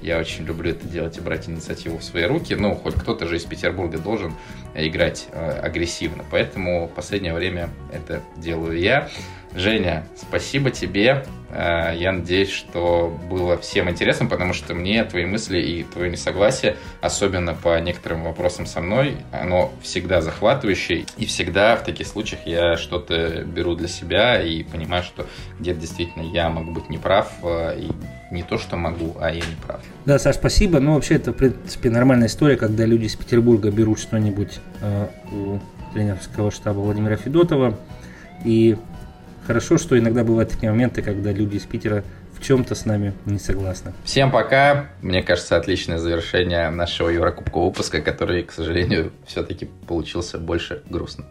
я очень люблю это делать и брать инициативу в свои руки. Ну, хоть кто-то же из Петербурга должен играть э, агрессивно. Поэтому в последнее время это делаю я. Женя, спасибо тебе. Э, я надеюсь, что было всем интересно, потому что мне твои мысли и твое несогласие, особенно по некоторым вопросам со мной, оно всегда захватывающее. И всегда в таких случаях я что-то беру для себя и понимаю, что где-то действительно я могу быть неправ. Э, и не то, что могу, а я не прав. Да, Саш, спасибо. Ну, вообще, это, в принципе, нормальная история, когда люди из Петербурга берут что-нибудь э, у тренерского штаба Владимира Федотова. И Хорошо, что иногда бывают такие моменты, когда люди из Питера в чем-то с нами не согласны. Всем пока. Мне кажется, отличное завершение нашего Еврокубкового выпуска, который, к сожалению, все-таки получился больше грустным.